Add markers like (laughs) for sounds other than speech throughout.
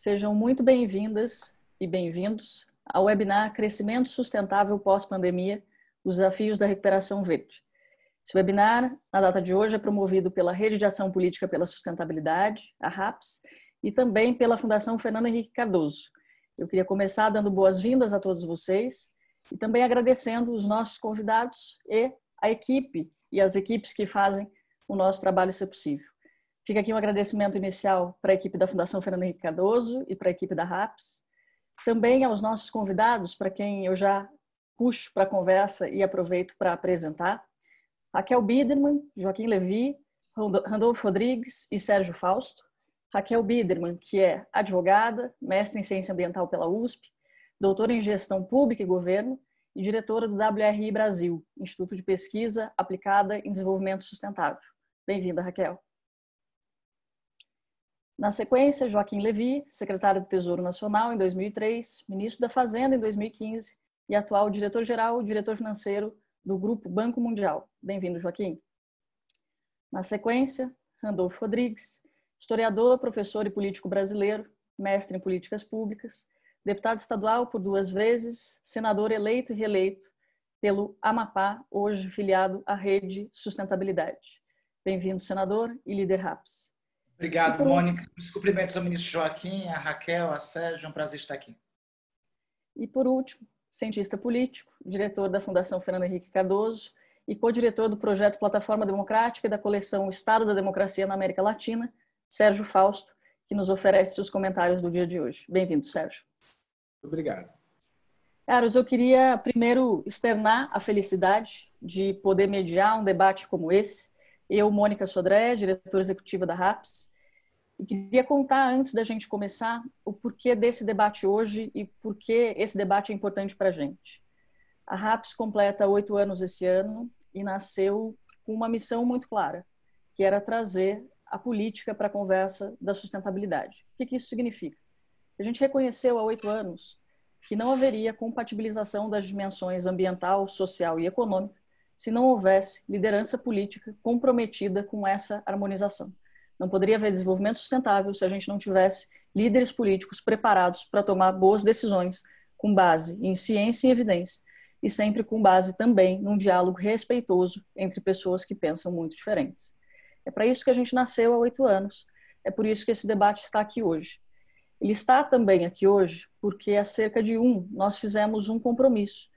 Sejam muito bem-vindas e bem-vindos ao webinar Crescimento Sustentável Pós-Pandemia, os desafios da recuperação verde. Esse webinar, na data de hoje, é promovido pela Rede de Ação Política pela Sustentabilidade, a RAPS, e também pela Fundação Fernando Henrique Cardoso. Eu queria começar dando boas-vindas a todos vocês e também agradecendo os nossos convidados e a equipe e as equipes que fazem o nosso trabalho ser possível. Fica aqui um agradecimento inicial para a equipe da Fundação Fernando Henrique Cardoso e para a equipe da RAPS. Também aos nossos convidados, para quem eu já puxo para a conversa e aproveito para apresentar. Raquel Biederman, Joaquim Levi, Randolfo Rodrigues e Sérgio Fausto. Raquel Biederman, que é advogada, mestre em ciência ambiental pela USP, doutora em gestão pública e governo e diretora do WRI Brasil, Instituto de Pesquisa Aplicada em Desenvolvimento Sustentável. Bem-vinda, Raquel. Na sequência, Joaquim Levi, secretário do Tesouro Nacional em 2003, ministro da Fazenda em 2015 e atual diretor-geral e diretor financeiro do Grupo Banco Mundial. Bem-vindo, Joaquim. Na sequência, Randolfo Rodrigues, historiador, professor e político brasileiro, mestre em políticas públicas, deputado estadual por duas vezes, senador eleito e reeleito pelo Amapá, hoje filiado à Rede Sustentabilidade. Bem-vindo, senador e líder RAPS. Obrigado, Mônica. Os cumprimentos ao ministro Joaquim, a Raquel, a Sérgio, é um prazer estar aqui. E por último, cientista político, diretor da Fundação Fernando Henrique Cardoso e co-diretor do projeto Plataforma Democrática e da coleção Estado da Democracia na América Latina, Sérgio Fausto, que nos oferece os comentários do dia de hoje. Bem-vindo, Sérgio. Obrigado. Carlos, eu queria primeiro externar a felicidade de poder mediar um debate como esse. Eu, Mônica Sodré, diretora executiva da RAPS, e queria contar, antes da gente começar, o porquê desse debate hoje e por que esse debate é importante para a gente. A RAPS completa oito anos esse ano e nasceu com uma missão muito clara, que era trazer a política para a conversa da sustentabilidade. O que, que isso significa? A gente reconheceu há oito anos que não haveria compatibilização das dimensões ambiental, social e econômica se não houvesse liderança política comprometida com essa harmonização. Não poderia haver desenvolvimento sustentável se a gente não tivesse líderes políticos preparados para tomar boas decisões com base em ciência e evidência e sempre com base também num diálogo respeitoso entre pessoas que pensam muito diferentes. É para isso que a gente nasceu há oito anos. É por isso que esse debate está aqui hoje. Ele está também aqui hoje porque há cerca de um nós fizemos um compromisso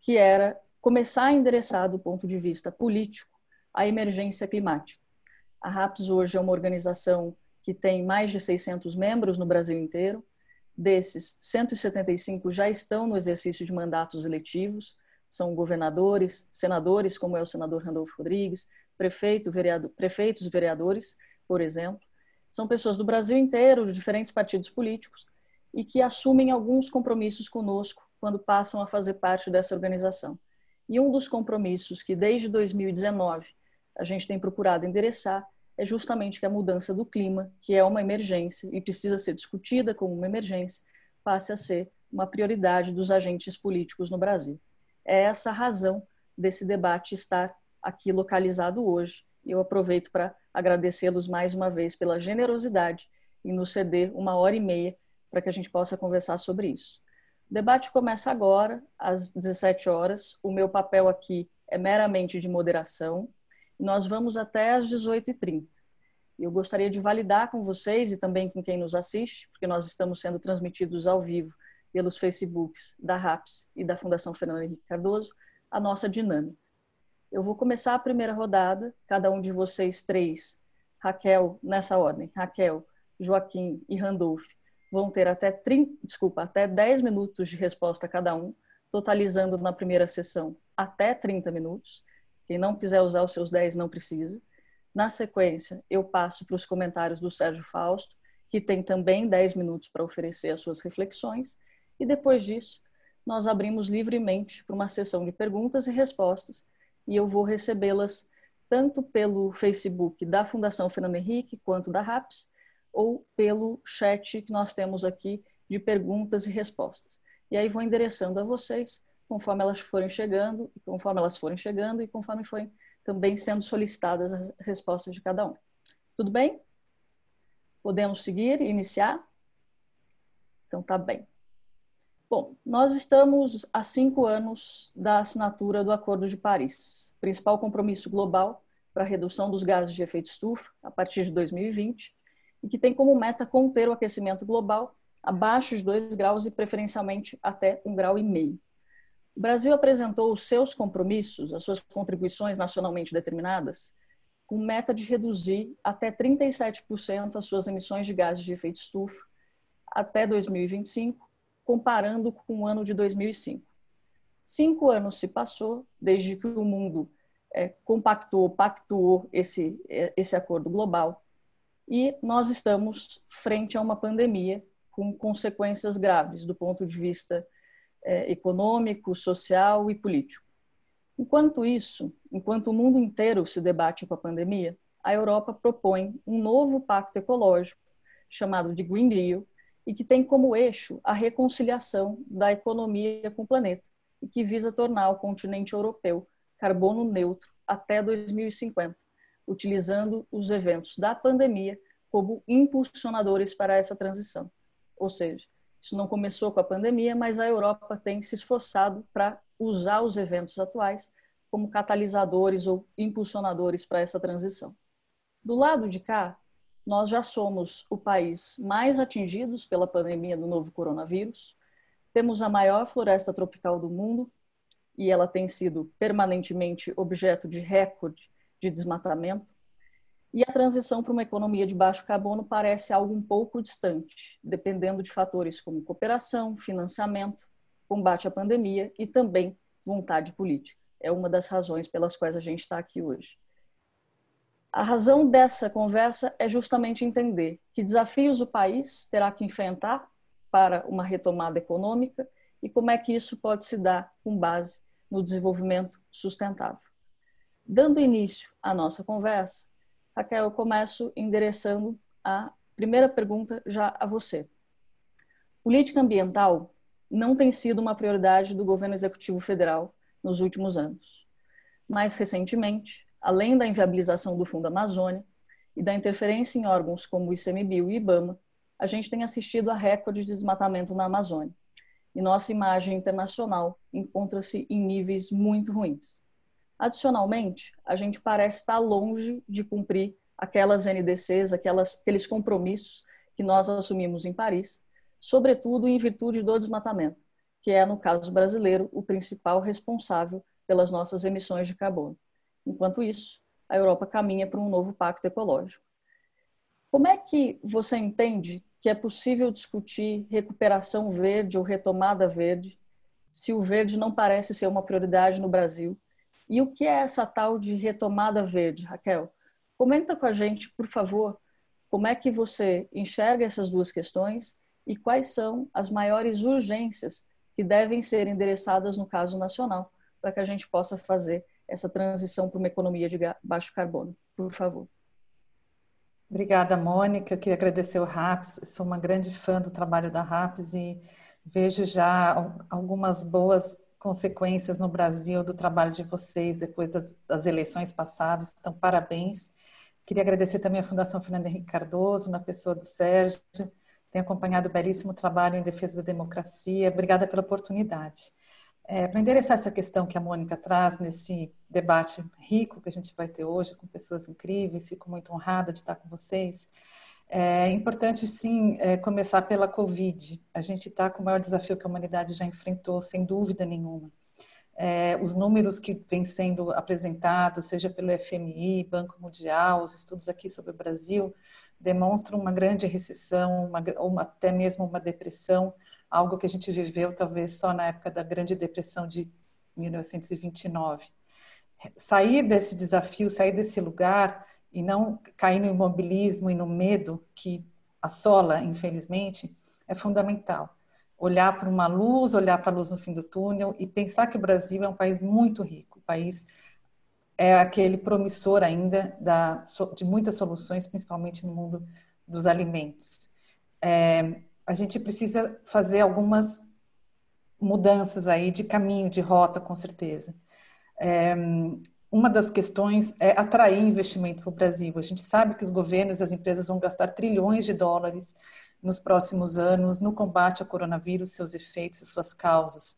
que era começar a endereçar do ponto de vista político a emergência climática. A RAPS hoje é uma organização que tem mais de 600 membros no Brasil inteiro. Desses, 175 já estão no exercício de mandatos eletivos, são governadores, senadores, como é o senador Randolfo Rodrigues, prefeito, vereador, prefeitos vereadores, por exemplo. São pessoas do Brasil inteiro, de diferentes partidos políticos, e que assumem alguns compromissos conosco quando passam a fazer parte dessa organização. E um dos compromissos que desde 2019 a gente tem procurado endereçar é justamente que a mudança do clima, que é uma emergência e precisa ser discutida como uma emergência, passe a ser uma prioridade dos agentes políticos no Brasil. É essa a razão desse debate estar aqui localizado hoje. E eu aproveito para agradecê-los mais uma vez pela generosidade em nos ceder uma hora e meia para que a gente possa conversar sobre isso. O debate começa agora, às 17 horas. O meu papel aqui é meramente de moderação. Nós vamos até às 18h30. Eu gostaria de validar com vocês e também com quem nos assiste, porque nós estamos sendo transmitidos ao vivo pelos Facebooks da RAPS e da Fundação Fernando Henrique Cardoso, a nossa dinâmica. Eu vou começar a primeira rodada, cada um de vocês três, Raquel, nessa ordem, Raquel, Joaquim e Randolph, vão ter até 30, desculpa, até 10 minutos de resposta cada um, totalizando na primeira sessão até 30 minutos. Quem não quiser usar os seus 10 não precisa. Na sequência, eu passo para os comentários do Sérgio Fausto, que tem também 10 minutos para oferecer as suas reflexões, e depois disso, nós abrimos livremente para uma sessão de perguntas e respostas, e eu vou recebê-las tanto pelo Facebook da Fundação Fernando Henrique quanto da RAPS, ou pelo chat que nós temos aqui de perguntas e respostas. E aí vou endereçando a vocês conforme elas forem chegando, conforme elas forem chegando e conforme forem também sendo solicitadas as respostas de cada um. Tudo bem? Podemos seguir e iniciar? Então tá bem. Bom, nós estamos há cinco anos da assinatura do Acordo de Paris, principal compromisso global para a redução dos gases de efeito estufa a partir de 2020 e que tem como meta conter o aquecimento global abaixo de 2 graus e preferencialmente até 1,5 grau. O Brasil apresentou os seus compromissos, as suas contribuições nacionalmente determinadas, com meta de reduzir até 37% as suas emissões de gases de efeito estufa até 2025, comparando com o ano de 2005. Cinco anos se passou desde que o mundo é, compactou, pactuou esse, é, esse acordo global e nós estamos frente a uma pandemia com consequências graves do ponto de vista é, econômico, social e político. Enquanto isso, enquanto o mundo inteiro se debate com a pandemia, a Europa propõe um novo pacto ecológico chamado de Green Deal e que tem como eixo a reconciliação da economia com o planeta e que visa tornar o continente europeu carbono neutro até 2050, utilizando os eventos da pandemia como impulsionadores para essa transição. Ou seja, isso não começou com a pandemia, mas a Europa tem se esforçado para usar os eventos atuais como catalisadores ou impulsionadores para essa transição. Do lado de cá, nós já somos o país mais atingidos pela pandemia do novo coronavírus, temos a maior floresta tropical do mundo e ela tem sido permanentemente objeto de recorde de desmatamento. E a transição para uma economia de baixo carbono parece algo um pouco distante, dependendo de fatores como cooperação, financiamento, combate à pandemia e também vontade política. É uma das razões pelas quais a gente está aqui hoje. A razão dessa conversa é justamente entender que desafios o país terá que enfrentar para uma retomada econômica e como é que isso pode se dar com base no desenvolvimento sustentável. Dando início à nossa conversa, Raquel, eu começo endereçando a primeira pergunta já a você. Política ambiental não tem sido uma prioridade do governo executivo federal nos últimos anos. Mais recentemente, além da inviabilização do Fundo Amazônia e da interferência em órgãos como o ICMBio e o IBAMA, a gente tem assistido a recorde de desmatamento na Amazônia e nossa imagem internacional encontra-se em níveis muito ruins. Adicionalmente, a gente parece estar longe de cumprir aquelas NDCs, aquelas, aqueles compromissos que nós assumimos em Paris, sobretudo em virtude do desmatamento, que é, no caso brasileiro, o principal responsável pelas nossas emissões de carbono. Enquanto isso, a Europa caminha para um novo pacto ecológico. Como é que você entende que é possível discutir recuperação verde ou retomada verde, se o verde não parece ser uma prioridade no Brasil. E o que é essa tal de retomada verde, Raquel? Comenta com a gente, por favor, como é que você enxerga essas duas questões e quais são as maiores urgências que devem ser endereçadas no caso nacional, para que a gente possa fazer essa transição para uma economia de baixo carbono. Por favor. Obrigada, Mônica. Eu queria agradecer o RAPS. sou uma grande fã do trabalho da RAPS e vejo já algumas boas consequências no Brasil do trabalho de vocês depois das, das eleições passadas. Então, parabéns. Queria agradecer também a Fundação Fernando Henrique Cardoso, na pessoa do Sérgio, tem acompanhado o belíssimo trabalho em defesa da democracia. Obrigada pela oportunidade. É, para endereçar essa questão que a Mônica traz nesse debate rico que a gente vai ter hoje com pessoas incríveis, fico muito honrada de estar com vocês. É importante, sim, é, começar pela Covid. A gente está com o maior desafio que a humanidade já enfrentou, sem dúvida nenhuma. É, os números que vêm sendo apresentados, seja pelo FMI, Banco Mundial, os estudos aqui sobre o Brasil, demonstram uma grande recessão, uma, ou até mesmo uma depressão algo que a gente viveu talvez só na época da Grande Depressão de 1929. Sair desse desafio, sair desse lugar e não cair no imobilismo e no medo que assola, infelizmente, é fundamental. Olhar para uma luz, olhar para a luz no fim do túnel e pensar que o Brasil é um país muito rico, o país é aquele promissor ainda da, de muitas soluções, principalmente no mundo dos alimentos. É, a gente precisa fazer algumas mudanças aí de caminho, de rota, com certeza. É, uma das questões é atrair investimento para o Brasil. A gente sabe que os governos e as empresas vão gastar trilhões de dólares nos próximos anos no combate ao coronavírus, seus efeitos e suas causas.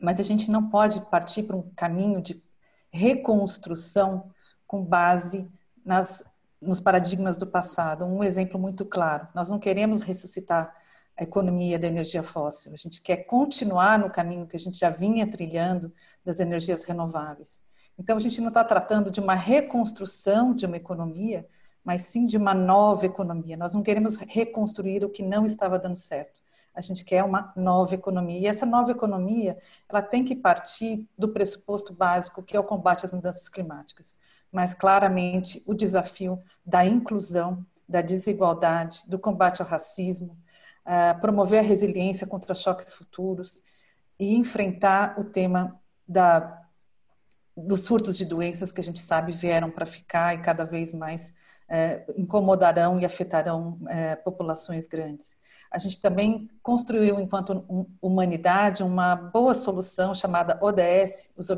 Mas a gente não pode partir para um caminho de reconstrução com base nas, nos paradigmas do passado. Um exemplo muito claro: nós não queremos ressuscitar a economia da energia fóssil, a gente quer continuar no caminho que a gente já vinha trilhando das energias renováveis. Então, a gente não está tratando de uma reconstrução de uma economia, mas sim de uma nova economia. Nós não queremos reconstruir o que não estava dando certo. A gente quer uma nova economia. E essa nova economia, ela tem que partir do pressuposto básico, que é o combate às mudanças climáticas. Mas, claramente, o desafio da inclusão, da desigualdade, do combate ao racismo, promover a resiliência contra choques futuros e enfrentar o tema da, dos surtos de doenças que a gente sabe vieram para ficar e cada vez mais é, incomodarão e afetarão é, populações grandes. A gente também construiu, enquanto humanidade, uma boa solução chamada ODS, os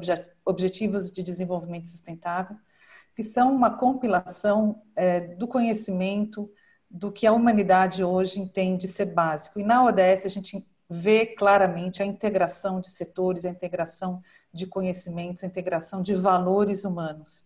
Objetivos de Desenvolvimento Sustentável, que são uma compilação é, do conhecimento do que a humanidade hoje entende ser básico. E na ODS a gente vê claramente a integração de setores, a integração de conhecimentos, a integração de valores humanos.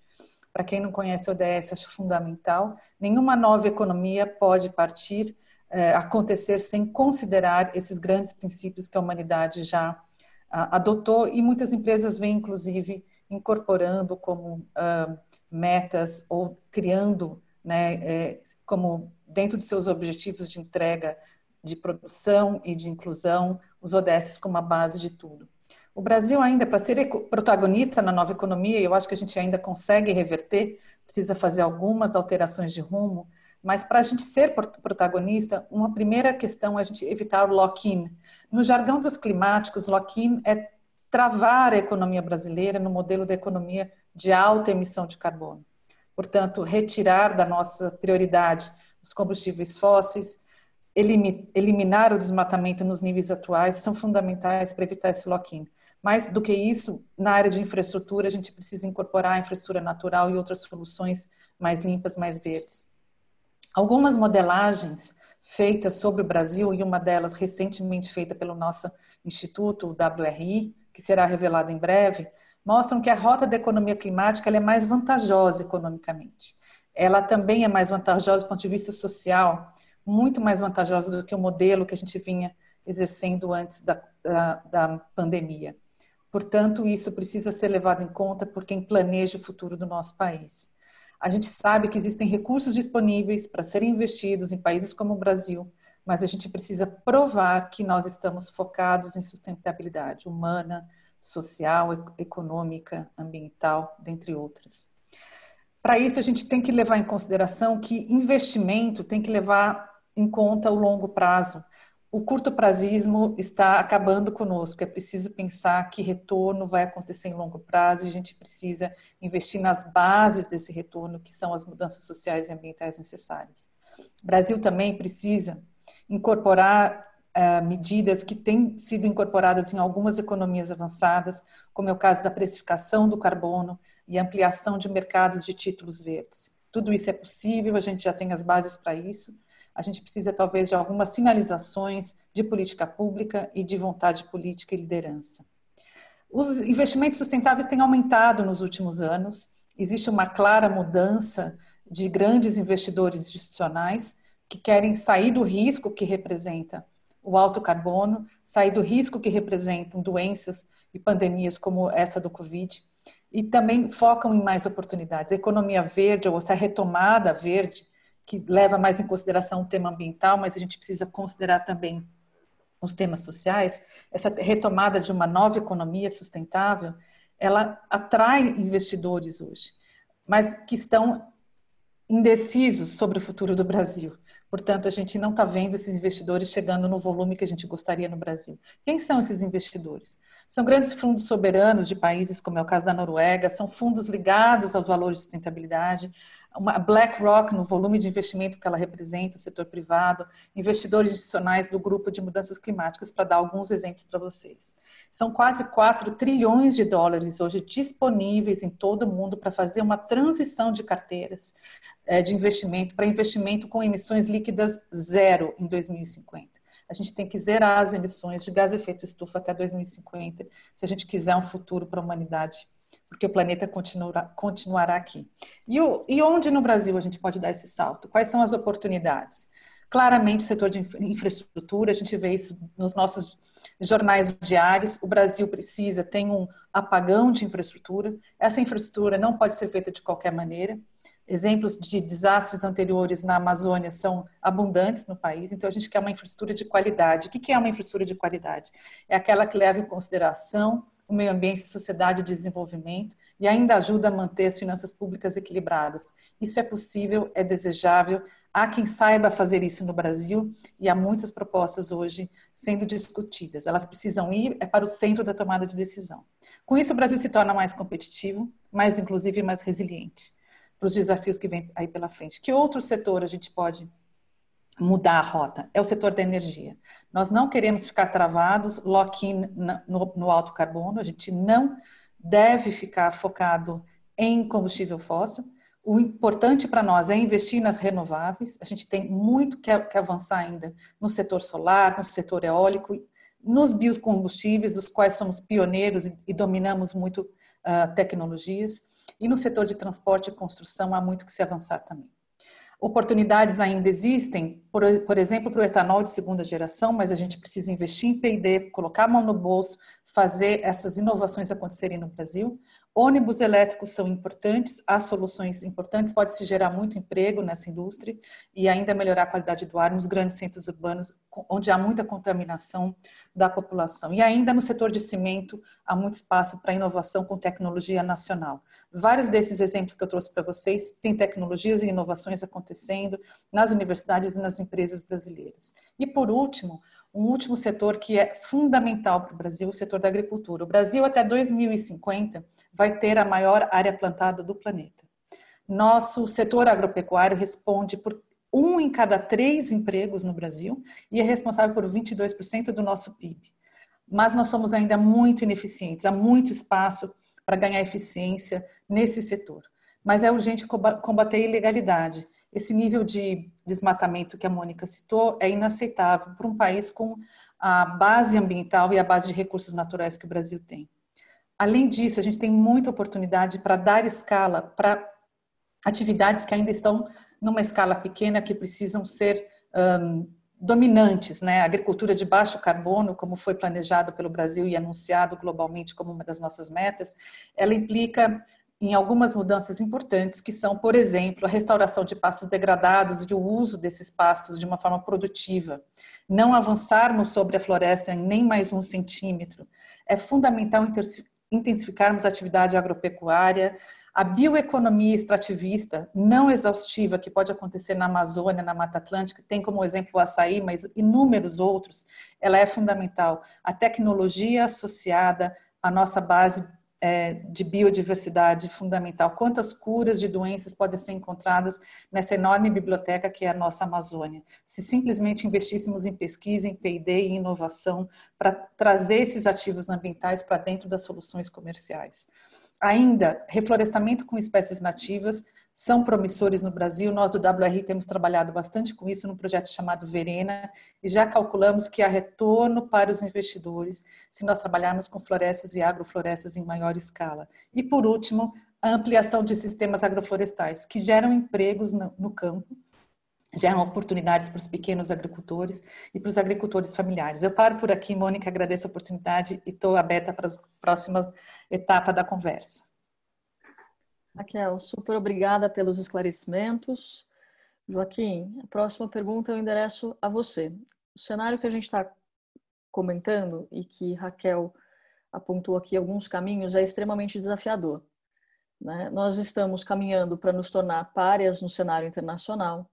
Para quem não conhece o ODS, acho fundamental. Nenhuma nova economia pode partir, eh, acontecer sem considerar esses grandes princípios que a humanidade já ah, adotou e muitas empresas vêm, inclusive, incorporando como ah, metas ou criando, né, eh, como dentro de seus objetivos de entrega de produção e de inclusão, os ODS como a base de tudo. O Brasil ainda, para ser protagonista na nova economia, eu acho que a gente ainda consegue reverter, precisa fazer algumas alterações de rumo, mas para a gente ser protagonista, uma primeira questão é a gente evitar o lock-in. No jargão dos climáticos, lock-in é travar a economia brasileira no modelo da economia de alta emissão de carbono. Portanto, retirar da nossa prioridade os combustíveis fósseis, eliminar o desmatamento nos níveis atuais são fundamentais para evitar esse lock-in. Mais do que isso, na área de infraestrutura, a gente precisa incorporar a infraestrutura natural e outras soluções mais limpas, mais verdes. Algumas modelagens feitas sobre o Brasil, e uma delas recentemente feita pelo nosso instituto, o WRI, que será revelada em breve, mostram que a rota da economia climática é mais vantajosa economicamente. Ela também é mais vantajosa do ponto de vista social, muito mais vantajosa do que o modelo que a gente vinha exercendo antes da, da, da pandemia. Portanto, isso precisa ser levado em conta por quem planeja o futuro do nosso país. A gente sabe que existem recursos disponíveis para serem investidos em países como o Brasil, mas a gente precisa provar que nós estamos focados em sustentabilidade humana, social, econômica, ambiental, dentre outras. Para isso, a gente tem que levar em consideração que investimento tem que levar em conta o longo prazo, o curto prazismo está acabando conosco. É preciso pensar que retorno vai acontecer em longo prazo e a gente precisa investir nas bases desse retorno, que são as mudanças sociais e ambientais necessárias. O Brasil também precisa incorporar uh, medidas que têm sido incorporadas em algumas economias avançadas, como é o caso da precificação do carbono e ampliação de mercados de títulos verdes. Tudo isso é possível, a gente já tem as bases para isso a gente precisa talvez de algumas sinalizações de política pública e de vontade política e liderança. Os investimentos sustentáveis têm aumentado nos últimos anos, existe uma clara mudança de grandes investidores institucionais que querem sair do risco que representa o alto carbono, sair do risco que representam doenças e pandemias como essa do Covid, e também focam em mais oportunidades. A economia verde, ou essa retomada verde, que leva mais em consideração o tema ambiental, mas a gente precisa considerar também os temas sociais, essa retomada de uma nova economia sustentável, ela atrai investidores hoje, mas que estão indecisos sobre o futuro do Brasil. Portanto, a gente não está vendo esses investidores chegando no volume que a gente gostaria no Brasil. Quem são esses investidores? São grandes fundos soberanos de países, como é o caso da Noruega, são fundos ligados aos valores de sustentabilidade. Uma BlackRock no volume de investimento que ela representa, o setor privado, investidores institucionais do grupo de mudanças climáticas, para dar alguns exemplos para vocês. São quase 4 trilhões de dólares hoje disponíveis em todo o mundo para fazer uma transição de carteiras é, de investimento para investimento com emissões líquidas zero em 2050. A gente tem que zerar as emissões de gás efeito estufa até 2050, se a gente quiser um futuro para a humanidade porque o planeta continuará, continuará aqui. E, o, e onde no Brasil a gente pode dar esse salto? Quais são as oportunidades? Claramente, o setor de infraestrutura, a gente vê isso nos nossos jornais diários. O Brasil precisa, tem um apagão de infraestrutura. Essa infraestrutura não pode ser feita de qualquer maneira. Exemplos de desastres anteriores na Amazônia são abundantes no país, então a gente quer uma infraestrutura de qualidade. O que é uma infraestrutura de qualidade? É aquela que leva em consideração o meio ambiente, sociedade e desenvolvimento e ainda ajuda a manter as finanças públicas equilibradas. Isso é possível, é desejável. Há quem saiba fazer isso no Brasil e há muitas propostas hoje sendo discutidas. Elas precisam ir é para o centro da tomada de decisão. Com isso, o Brasil se torna mais competitivo, mais inclusive mais resiliente para os desafios que vêm aí pela frente. Que outro setor a gente pode mudar a rota, é o setor da energia. Nós não queremos ficar travados, lock-in no, no alto carbono, a gente não deve ficar focado em combustível fóssil. O importante para nós é investir nas renováveis. A gente tem muito que, avançar ainda no setor solar, no setor eólico, nos biocombustíveis, dos quais somos pioneiros e, e dominamos muito uh, tecnologias. E no setor de transporte e construção há muito que se avançar também. Oportunidades ainda existem, por, por exemplo, para o etanol de segunda geração, mas a gente precisa investir em P&D, colocar a mão no bolso, fazer essas inovações acontecerem no Brasil. Ônibus elétricos são importantes, há soluções importantes, pode-se gerar muito emprego nessa indústria e ainda melhorar a qualidade do ar nos grandes centros urbanos, onde há muita contaminação da população. E ainda no setor de cimento, há muito espaço para inovação com tecnologia nacional. Vários desses exemplos que eu trouxe para vocês têm tecnologias e inovações acontecendo nas universidades e nas empresas brasileiras. E por último, um último setor que é fundamental para o Brasil, o setor da agricultura. O Brasil, até 2050, vai ter a maior área plantada do planeta. Nosso setor agropecuário responde por um em cada três empregos no Brasil e é responsável por 22% do nosso PIB. Mas nós somos ainda muito ineficientes, há muito espaço para ganhar eficiência nesse setor. Mas é urgente combater a ilegalidade esse nível de desmatamento que a Mônica citou é inaceitável para um país com a base ambiental e a base de recursos naturais que o Brasil tem. Além disso, a gente tem muita oportunidade para dar escala para atividades que ainda estão numa escala pequena, que precisam ser um, dominantes, né? Agricultura de baixo carbono, como foi planejado pelo Brasil e anunciado globalmente como uma das nossas metas, ela implica em algumas mudanças importantes, que são, por exemplo, a restauração de pastos degradados e o uso desses pastos de uma forma produtiva. Não avançarmos sobre a floresta em nem mais um centímetro. É fundamental intensificarmos a atividade agropecuária, a bioeconomia extrativista, não exaustiva, que pode acontecer na Amazônia, na Mata Atlântica, tem como exemplo o açaí, mas inúmeros outros, ela é fundamental. A tecnologia associada à nossa base é, de biodiversidade fundamental. Quantas curas de doenças podem ser encontradas nessa enorme biblioteca que é a nossa Amazônia? Se simplesmente investíssemos em pesquisa, em P&D e inovação para trazer esses ativos ambientais para dentro das soluções comerciais. Ainda, reflorestamento com espécies nativas, são promissores no Brasil. Nós do WR temos trabalhado bastante com isso num projeto chamado Verena e já calculamos que há retorno para os investidores se nós trabalharmos com florestas e agroflorestas em maior escala. E por último, a ampliação de sistemas agroflorestais que geram empregos no campo geram oportunidades para os pequenos agricultores e para os agricultores familiares. Eu paro por aqui, Mônica, agradeço a oportunidade e estou aberta para a próxima etapa da conversa. Raquel, super obrigada pelos esclarecimentos. Joaquim, a próxima pergunta eu endereço a você. O cenário que a gente está comentando e que Raquel apontou aqui alguns caminhos é extremamente desafiador. Né? Nós estamos caminhando para nos tornar párias no cenário internacional.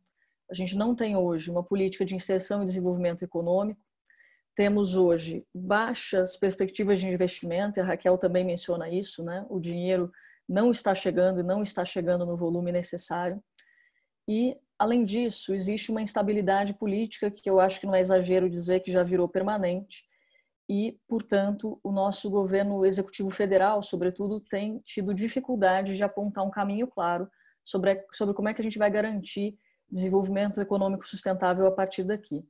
A gente não tem hoje uma política de inserção e desenvolvimento econômico. Temos hoje baixas perspectivas de investimento, e a Raquel também menciona isso, né? O dinheiro não está chegando e não está chegando no volume necessário. E, além disso, existe uma instabilidade política que eu acho que não é exagero dizer que já virou permanente. E, portanto, o nosso governo executivo federal, sobretudo, tem tido dificuldade de apontar um caminho claro sobre, sobre como é que a gente vai garantir desenvolvimento econômico sustentável a partir daqui.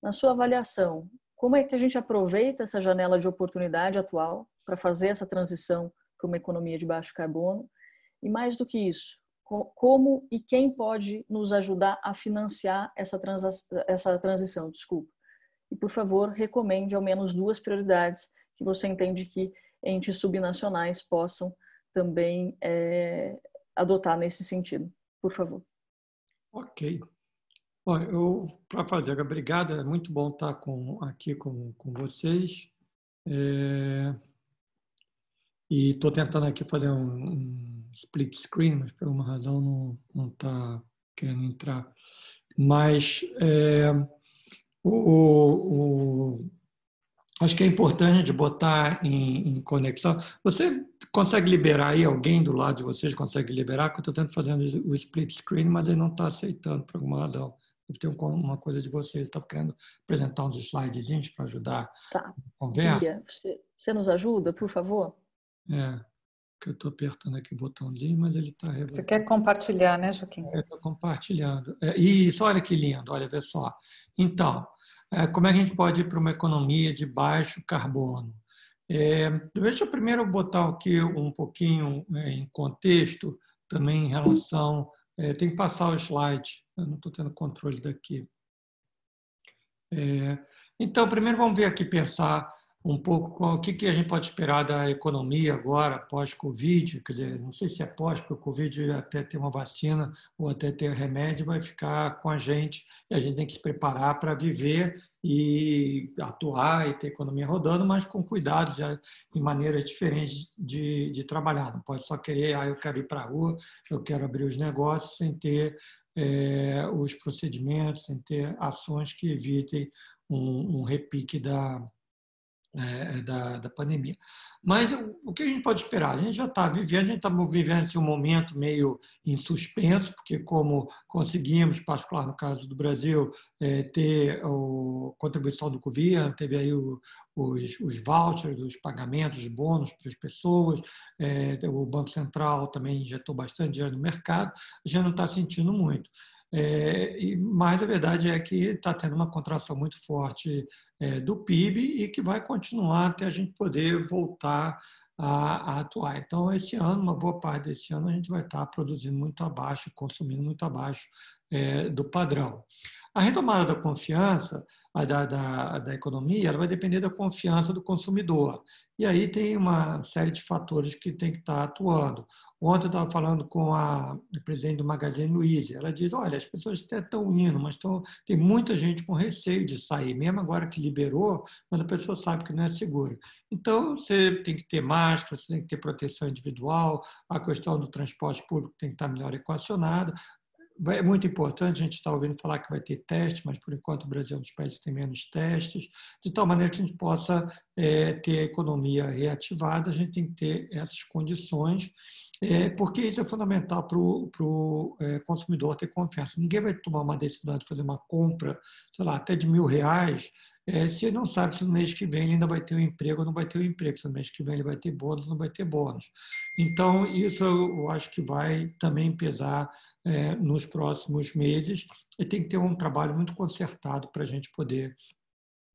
Na sua avaliação, como é que a gente aproveita essa janela de oportunidade atual para fazer essa transição para uma economia de baixo carbono? E mais do que isso, como e quem pode nos ajudar a financiar essa, essa transição? Desculpa. E, por favor, recomende ao menos duas prioridades que você entende que entes subnacionais possam também é, adotar nesse sentido. Por favor. Ok. Bom, eu, para fazer, obrigado, é muito bom estar com, aqui com, com vocês. É, e estou tentando aqui fazer um, um, split screen, mas por alguma razão não está querendo entrar. Mas é, o, o, acho que é importante de botar em, em, conexão. Você consegue liberar aí alguém do lado de vocês consegue liberar? Que eu estou tentando fazendo o split screen, mas ele não está aceitando por alguma razão. Eu tenho uma coisa de vocês, estava querendo apresentar uns slides para ajudar tá. a conversa. você, você nos ajuda, por favor? É, que eu estou apertando aqui o botãozinho, mas ele está... Você quer compartilhar, né, Joaquim? É, estou compartilhando. É, isso, olha que lindo, olha, vê só. Então, é, como é que a gente pode ir para uma economia de baixo carbono? É, deixa eu primeiro botar aqui um pouquinho é, em contexto, também em relação. É, tem que passar o slide, eu não estou tendo controle daqui. É, então, primeiro vamos ver aqui, pensar um pouco com o que, que a gente pode esperar da economia agora, pós-Covid. Quer dizer, não sei se é pós, porque o Covid até ter uma vacina ou até ter remédio vai ficar com a gente e a gente tem que se preparar para viver e atuar e ter economia rodando, mas com cuidado, já em maneiras diferentes de, de trabalhar. Não pode só querer, ah, eu quero ir para a rua, eu quero abrir os negócios sem ter é, os procedimentos, sem ter ações que evitem um, um repique da, é, da, da pandemia. Mas o que a gente pode esperar? A gente já está vivendo, a gente está vivendo um momento meio em suspenso, porque como conseguimos, particular no caso do Brasil, é, ter a contribuição do governo, teve aí o, os, os vouchers, os pagamentos, os bônus para as pessoas, é, o Banco Central também injetou bastante dinheiro no mercado, gente não está sentindo muito. É, mas a verdade é que está tendo uma contração muito forte é, do PIB e que vai continuar até a gente poder voltar a, a, atuar. Então, esse ano, uma boa parte desse ano, a gente vai estar produzindo muito abaixo, consumindo muito abaixo é, do padrão. A retomada da confiança da, da, da, economia ela vai depender da confiança do consumidor. E aí tem uma série de fatores que tem que estar atuando. Ontem eu estava falando com a presidente do Magazine Luiza. Ela diz: olha, as pessoas até estão indo, mas estão, tem muita gente com receio de sair, mesmo agora que liberou, mas a pessoa sabe que não é segura. Então, você tem que ter máscara, você tem que ter proteção individual, a questão do transporte público tem que estar melhor equacionada, é muito importante, a gente está ouvindo falar que vai ter teste, mas por enquanto o Brasil é um dos países que tem menos testes, de tal maneira que a gente possa é, ter a economia reativada, a gente tem que ter essas condições, é, porque isso é fundamental para o é, consumidor ter confiança. Ninguém vai tomar uma decisão de fazer uma compra, sei lá, até de mil reais, é, se não sabe se no mês que vem ele ainda vai ter um emprego ou não vai ter um emprego, se no mês que vem ele vai ter bônus ou não vai ter bônus. Então, isso eu acho que vai também pesar é, nos próximos meses e tem que ter um trabalho muito concertado para a gente poder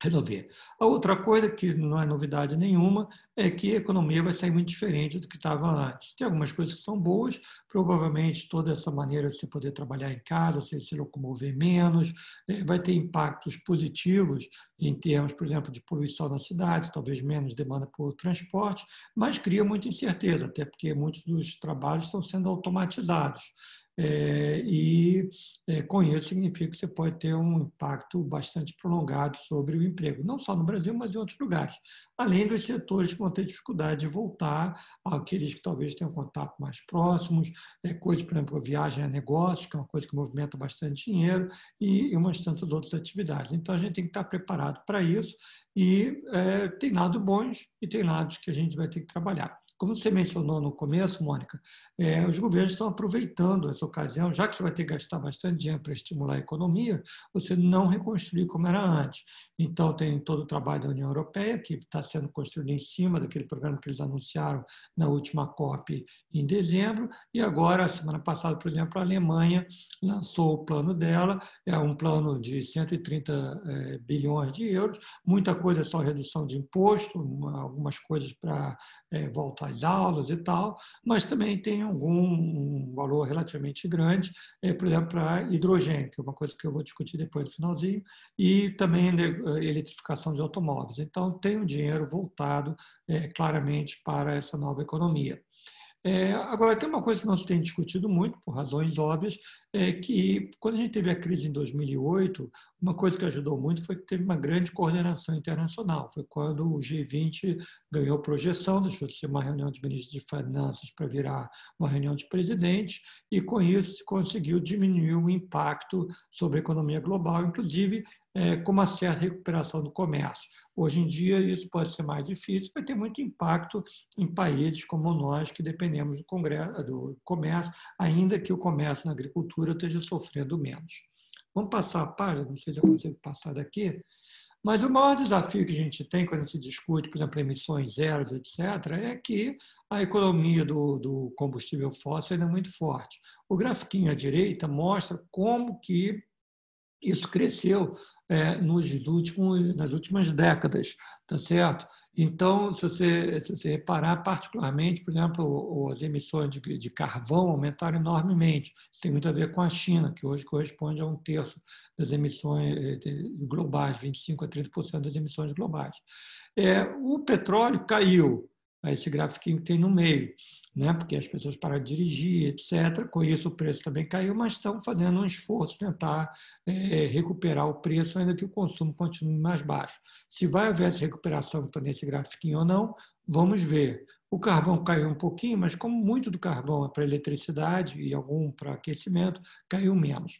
resolver. A outra coisa, que não é novidade nenhuma, é que a economia vai sair muito diferente do que estava antes. Tem algumas coisas que são boas, provavelmente toda essa maneira de você poder trabalhar em casa, você se locomover menos, eh, vai ter impactos positivos em termos, por exemplo, de poluição nas cidades, talvez menos demanda por transporte, mas cria muita incerteza, até porque muitos dos trabalhos estão sendo automatizados. É, e é, com isso significa que você pode ter um impacto bastante prolongado sobre o emprego, não só no Brasil, mas em outros lugares. Além dos setores que vão ter dificuldade de voltar, aqueles que talvez tenham contato mais próximos, é, coisas, por exemplo, viagem a negócios, que é uma coisa que movimenta bastante dinheiro, e, e umas tantas outras atividades. Então a gente tem que estar preparado para isso, e é, tem lados bons e tem lados que a gente vai ter que trabalhar como você mencionou no começo, Mônica, é, os governos estão aproveitando essa ocasião, já que você vai ter que gastar bastante dinheiro para estimular a economia, você não reconstruir como era antes. Então, tem todo o trabalho da União Europeia, que está sendo construído em cima daquele programa que eles anunciaram na última COP em dezembro, e agora, semana passada, por exemplo, a Alemanha lançou o plano dela, é um plano de 130 é, bilhões de euros, muita coisa é só redução de imposto, algumas coisas para é, volta aulas e tal, mas também tem algum valor relativamente grande, é, por exemplo, para hidrogênio, que é uma coisa que eu vou discutir depois no finalzinho, e também é, eletrificação de automóveis. Então, tem um dinheiro voltado é, claramente para essa nova economia. É, agora, tem uma coisa que não se tem discutido muito, por razões óbvias, é que quando a gente teve a crise em 2008, uma coisa que ajudou muito foi que teve uma grande coordenação internacional. Foi quando o G20 ganhou projeção, deixou de ser uma reunião de ministros de finanças para virar uma reunião de presidentes, e com isso se conseguiu diminuir o impacto sobre a economia global, inclusive é, com uma certa recuperação do comércio. Hoje em dia, isso pode ser mais difícil, vai ter muito impacto em países como nós, que dependemos do, congresso, do comércio, ainda que o comércio na agricultura esteja sofrendo menos. Vamos passar a página, não sei se eu consigo passar daqui, mas o maior desafio que a gente tem quando se discute, por exemplo, emissões zeros, etc., é que a economia do, do combustível fóssil ainda é muito forte. O grafiquinho à direita mostra como que isso cresceu é, nos últimos, nas últimas décadas, tá certo? Então, se você, se você reparar, particularmente, por exemplo, as emissões de, de, carvão aumentaram enormemente. Isso tem muito a ver com a China, que hoje corresponde a um terço das emissões é, globais, 25% a 30% das emissões globais. É, o petróleo caiu, esse gráfico que tem no meio, né? porque as pessoas pararam de dirigir, etc. Com isso, o preço também caiu, mas estão fazendo um esforço tentar é, recuperar o preço, ainda que o consumo continue mais baixo. Se vai haver essa recuperação está nesse gráfico ou não, vamos ver. O carvão caiu um pouquinho, mas como muito do carvão é para eletricidade e algum para aquecimento, caiu menos.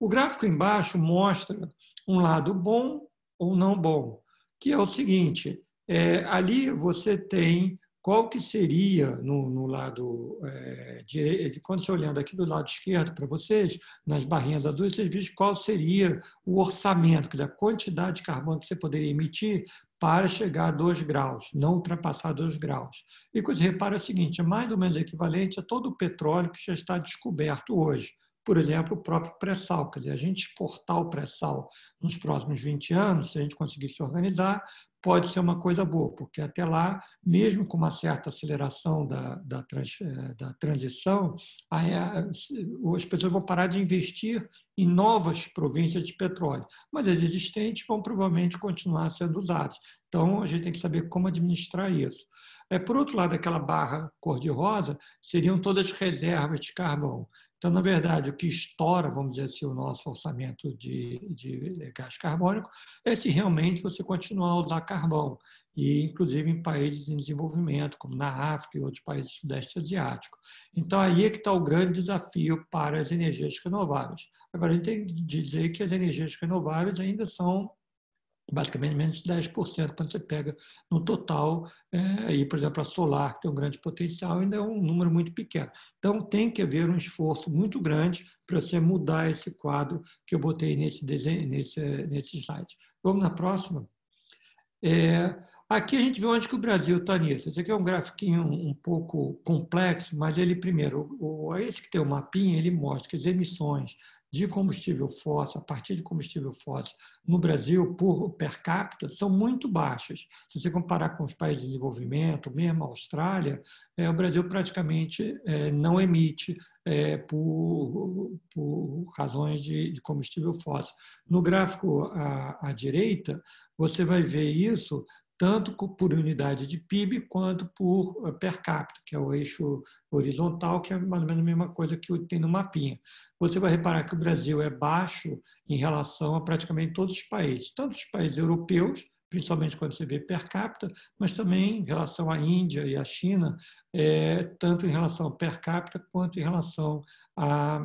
O gráfico embaixo mostra um lado bom ou não bom, que é o seguinte: é, ali você tem qual que seria no, no lado é, direito, quando você olhando aqui do lado esquerdo para vocês, nas barrinhas azuis, vocês veem qual seria o orçamento, que da quantidade de carbono que você poderia emitir para chegar a 2 graus, não ultrapassar 2 graus. E você repara é o seguinte, é mais ou menos equivalente a todo o petróleo que já está descoberto hoje por exemplo, o próprio pré-sal. Quer dizer, a gente exportar o pré-sal nos próximos 20 anos, se a gente conseguir se organizar, pode ser uma coisa boa, porque até lá, mesmo com uma certa aceleração da, da, trans, eh, da transição, as pessoas vão parar de investir em novas províncias de petróleo, mas as existentes vão provavelmente continuar sendo usadas. Então, a gente tem que saber como administrar isso. É, por outro lado, aquela barra cor-de-rosa seriam todas as reservas de carvão. Então, na verdade, o que estoura, vamos dizer assim, o nosso orçamento de, de gás carbônico é se realmente você continuar a usar carvão, e inclusive em países em desenvolvimento, como na África e outros países do Sudeste Asiático. Então, aí é que está o grande desafio para as energias renováveis. Agora, a gente tem que dizer que as energias renováveis ainda são basicamente menos de 10% quando você pega no total, é, e, por exemplo, a solar, que tem um grande potencial, ainda é um número muito pequeno. Então, tem que haver um esforço muito grande para você mudar esse quadro que eu botei nesse, desenho, nesse, nesse slide. Vamos na próxima? É, aqui a gente vê onde que o Brasil está nisso. Esse aqui é um grafiquinho um pouco complexo, mas ele, primeiro, o, esse que tem o mapinha, ele mostra que as emissões de combustível fóssil, a partir de combustível fóssil, no Brasil, por per capita, são muito baixas. Se você comparar com os países de desenvolvimento, mesmo a Austrália, é, o Brasil praticamente é, não emite é, por, por, razões de, de, combustível fóssil. No gráfico à, à direita, você vai ver isso tanto por unidade de PIB quanto por eh, per capita, que é o eixo horizontal, que é mais ou menos a mesma coisa que tem no mapinha. Você vai reparar que o Brasil é baixo em relação a praticamente todos os países, tanto os países europeus, principalmente quando você vê per capita, mas também em relação à Índia e à China, é, tanto em relação ao per capita quanto em relação a,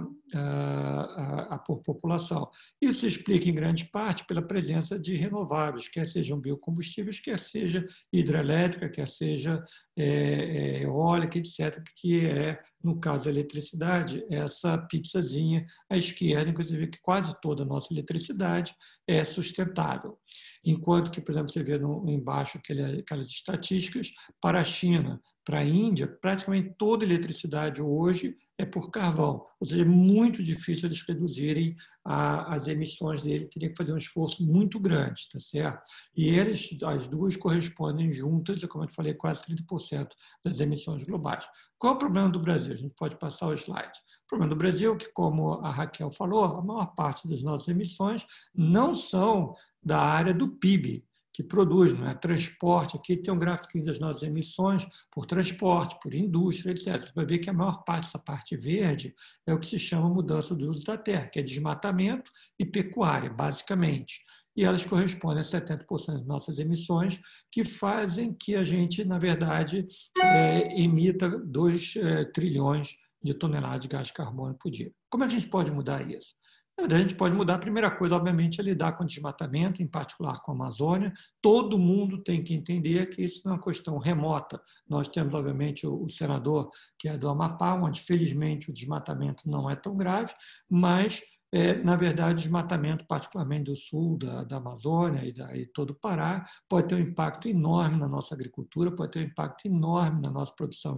população. Isso se explica, em grande parte, pela presença de renováveis, quer sejam biocombustíveis, quer seja hidrelétrica, quer seja é, é, eólica, etc., que é, no caso da eletricidade, essa pizzazinha à esquerda, inclusive que quase toda a nossa eletricidade é sustentável. Enquanto que, por exemplo, você vê no, embaixo aquelas estatísticas para a China, para a Índia, praticamente toda a eletricidade hoje é por carvão, ou seja, é muito difícil eles reduzirem a, as emissões dele, teria que fazer um esforço muito grande, tá certo? E eles, as duas correspondem juntas, como eu falei, quase 30% das emissões globais. Qual é o problema do Brasil? A gente pode passar o slide. O problema do Brasil é que, como a Raquel falou, a maior parte das nossas emissões não são da área do PIB, que produz, não é? transporte. Aqui tem um gráfico das nossas emissões por transporte, por indústria, etc. Você vai ver que a maior parte dessa parte verde é o que se chama mudança do uso da terra, que é desmatamento e pecuária, basicamente. E elas correspondem a 70% das nossas emissões, que fazem que a gente, na verdade, é, emita 2 é, trilhões de toneladas de gás carbônico por dia. Como é que a gente pode mudar isso? A gente pode mudar. A primeira coisa, obviamente, é lidar com o desmatamento, em particular com a Amazônia. Todo mundo tem que entender que isso não é uma questão remota. Nós temos, obviamente, o senador que é do Amapá, onde, felizmente, o desmatamento não é tão grave, mas é, na verdade, o desmatamento, particularmente do sul da, da Amazônia e, da, e todo o Pará, pode ter um impacto enorme na nossa agricultura, pode ter um impacto enorme na nossa produção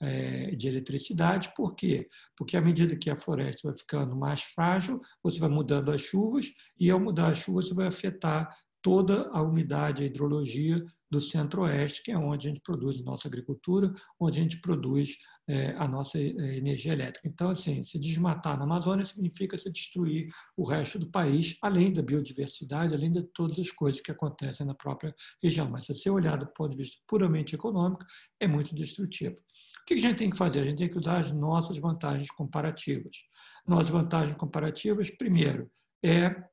é, de eletricidade. Por quê? Porque à medida que a floresta vai ficando mais frágil, você vai mudando as chuvas, e ao mudar as chuvas, você vai afetar toda a umidade, a hidrologia do centro-oeste, que é onde a gente produz a nossa agricultura, onde a gente produz é, a nossa é, energia elétrica. Então, assim, se desmatar na Amazônia significa se destruir o resto do país, além da biodiversidade, além de todas as coisas que acontecem na própria região. Mas se você olhar do ponto de vista puramente econômico, é muito destrutivo. O que a gente tem que fazer? A gente tem que usar as nossas vantagens comparativas. Nossas vantagens comparativas, primeiro, é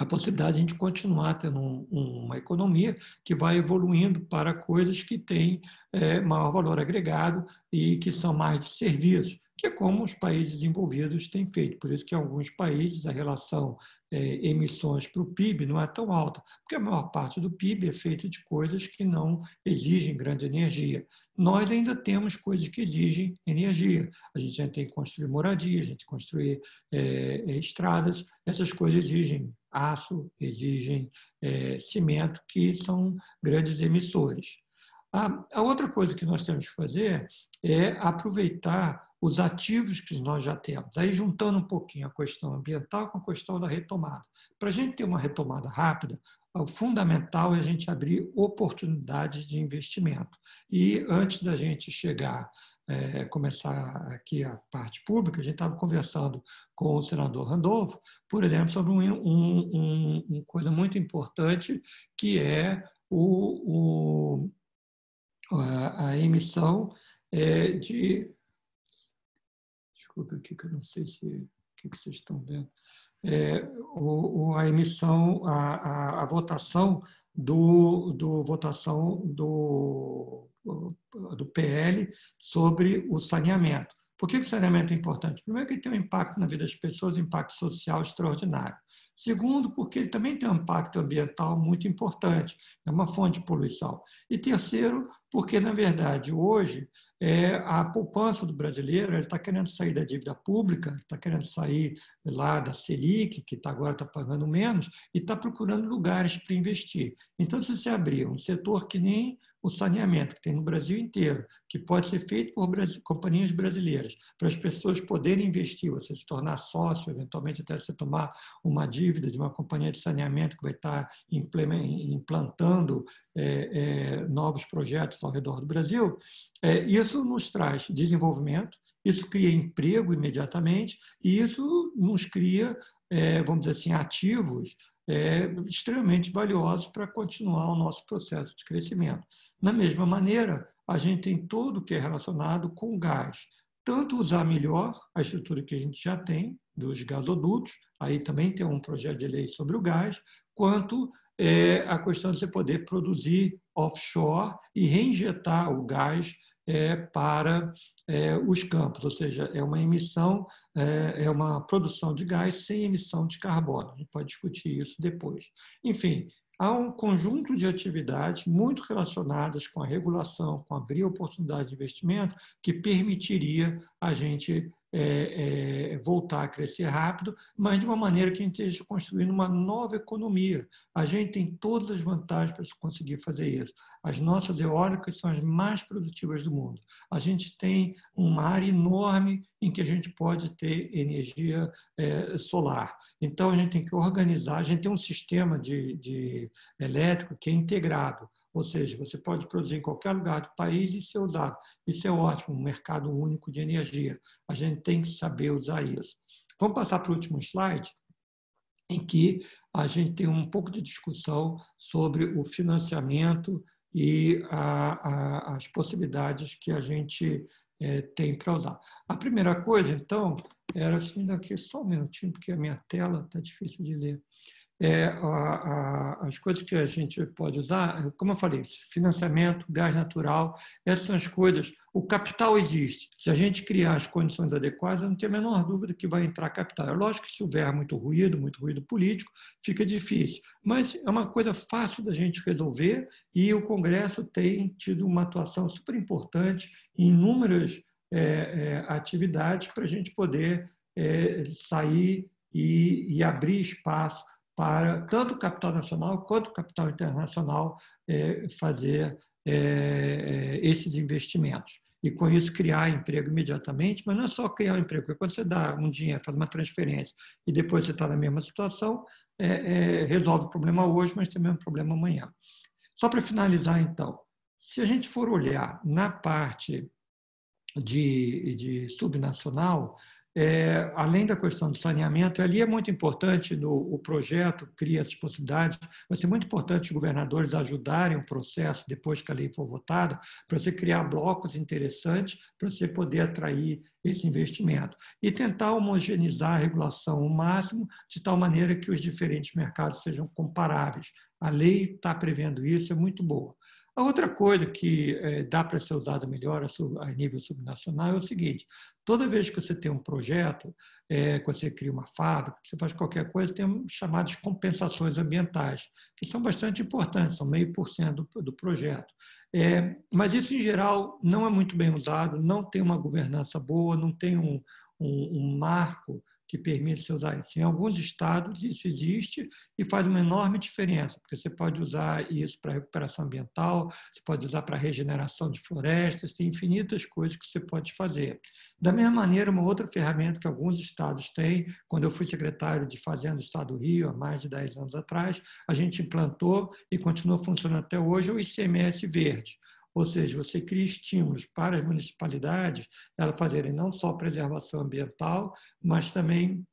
a possibilidade de a gente continuar tendo um, uma economia que vai evoluindo para coisas que têm é, maior valor agregado e que são mais de serviços, que é como os países desenvolvidos têm feito. Por isso que em alguns países a relação é, emissões para o PIB não é tão alta, porque a maior parte do PIB é feita de coisas que não exigem grande energia. Nós ainda temos coisas que exigem energia. A gente já tem que construir moradia, a gente tem que construir é, estradas, essas coisas exigem aço, exigem é, cimento, que são grandes emissores. A, a outra coisa que nós temos que fazer é aproveitar os ativos que nós já temos. Aí, juntando um pouquinho a questão ambiental com a questão da retomada. Para a gente ter uma retomada rápida, o fundamental é a gente abrir oportunidades de investimento. E antes da gente chegar é, começar aqui a parte pública, a gente estava conversando com o senador Randolfo, por exemplo, sobre uma um, um, coisa muito importante que é o, o a, a, emissão é, de. Desculpa aqui que eu não sei se o que vocês estão vendo. É, o, a emissão, a, a, a votação do, do votação do do PL sobre o saneamento. Por que o saneamento é importante? Primeiro, que ele tem um impacto na vida das pessoas, um impacto social extraordinário. Segundo, porque ele também tem um impacto ambiental muito importante, é uma fonte de poluição. E terceiro, porque, na verdade, hoje, é, a poupança do brasileiro está querendo sair da dívida pública, está querendo sair lá da Selic, que tá, agora está pagando menos, e está procurando lugares para investir. Então, se você abrir um setor que nem o saneamento que tem no Brasil inteiro, que pode ser feito por companhias brasileiras, para as pessoas poderem investir, você se tornar sócio, eventualmente até você tomar uma dívida de uma companhia de saneamento que vai estar implantando é, é, novos projetos ao redor do Brasil, é, isso nos traz desenvolvimento, isso cria emprego imediatamente e isso nos cria, é, vamos dizer assim, ativos é, extremamente valiosos para continuar o nosso processo de crescimento. Da mesma maneira, a gente tem tudo que é relacionado com gás. Tanto usar melhor a estrutura que a gente já tem, dos gasodutos, aí também tem um projeto de lei sobre o gás, quanto é, a questão de você poder produzir offshore e reinjetar o gás é, para é, os campos, ou seja, é uma emissão, é, é uma produção de gás sem emissão de carbono. A gente pode discutir isso depois. Enfim, há um conjunto de atividades muito relacionadas com a regulação, com abrir oportunidades de investimento, que permitiria a gente é, é, voltar a crescer rápido, mas de uma maneira que a gente esteja construindo uma nova economia. A gente tem todas as vantagens para conseguir fazer isso. As nossas eólicas são as mais produtivas do mundo. A gente tem uma área enorme em que a gente pode ter energia é, solar. Então, a gente tem que organizar, a gente tem um sistema de, de elétrico que é integrado. Ou seja, você pode produzir em qualquer lugar do país e ser usado. Isso é ótimo, um mercado único de energia. A gente tem que saber usar isso. Vamos passar para o último slide, em que a gente tem um pouco de discussão sobre o financiamento e a, a, as possibilidades que a gente é, tem para usar. A primeira coisa, então, era assim, daqui só um minutinho, porque a minha tela está difícil de ler é, a, a, as coisas que a gente pode usar, como eu falei, financiamento, gás natural, essas são as coisas. O capital existe. Se a gente criar as condições adequadas, eu não tenho a menor dúvida que vai entrar capital. É lógico que se houver muito ruído, muito ruído político, fica difícil. Mas é uma coisa fácil da gente resolver e o Congresso tem tido uma atuação super importante em inúmeras é, é, atividades para a gente poder é, sair e, e abrir espaço para tanto o capital nacional quanto o capital internacional é, fazer é, é, esses investimentos. E com isso criar emprego imediatamente, mas não é só criar um emprego, porque quando você dá um dinheiro, faz uma transferência e depois você está na mesma situação, é, é, resolve o problema hoje, mas tem o mesmo problema amanhã. Só para finalizar, então, se a gente for olhar na parte de, de subnacional, é, além da questão do saneamento, ali é muito importante no o projeto, cria essas possibilidades, vai ser muito importante os governadores ajudarem o processo depois que a lei for votada, para você criar blocos interessantes para você poder atrair esse investimento e tentar homogeneizar a regulação ao máximo, de tal maneira que os diferentes mercados sejam comparáveis. A lei está prevendo isso, é muito boa. A outra coisa que é, dá para ser usada melhor a, nível subnacional é o seguinte: toda vez que você tem um projeto, é, que você cria uma fábrica, você faz qualquer coisa, tem chamadas compensações ambientais, que são bastante importantes, são meio por cento do projeto. É, mas isso, em geral, não é muito bem usado, não tem uma governança boa, não tem um, um, um marco que permite se usar isso. Em alguns estados isso existe e faz uma enorme diferença, porque você pode usar isso para recuperação ambiental, você pode usar para regeneração de florestas, tem infinitas coisas que você pode fazer. Da mesma maneira, uma outra ferramenta que alguns estados têm, quando eu fui secretário de Fazenda do Estado do Rio, há mais de 10 anos atrás, a gente implantou e continua funcionando até hoje o ICMS verde. Ou seja, você cria estímulos para as municipalidades elas fazerem não só preservação ambiental, mas também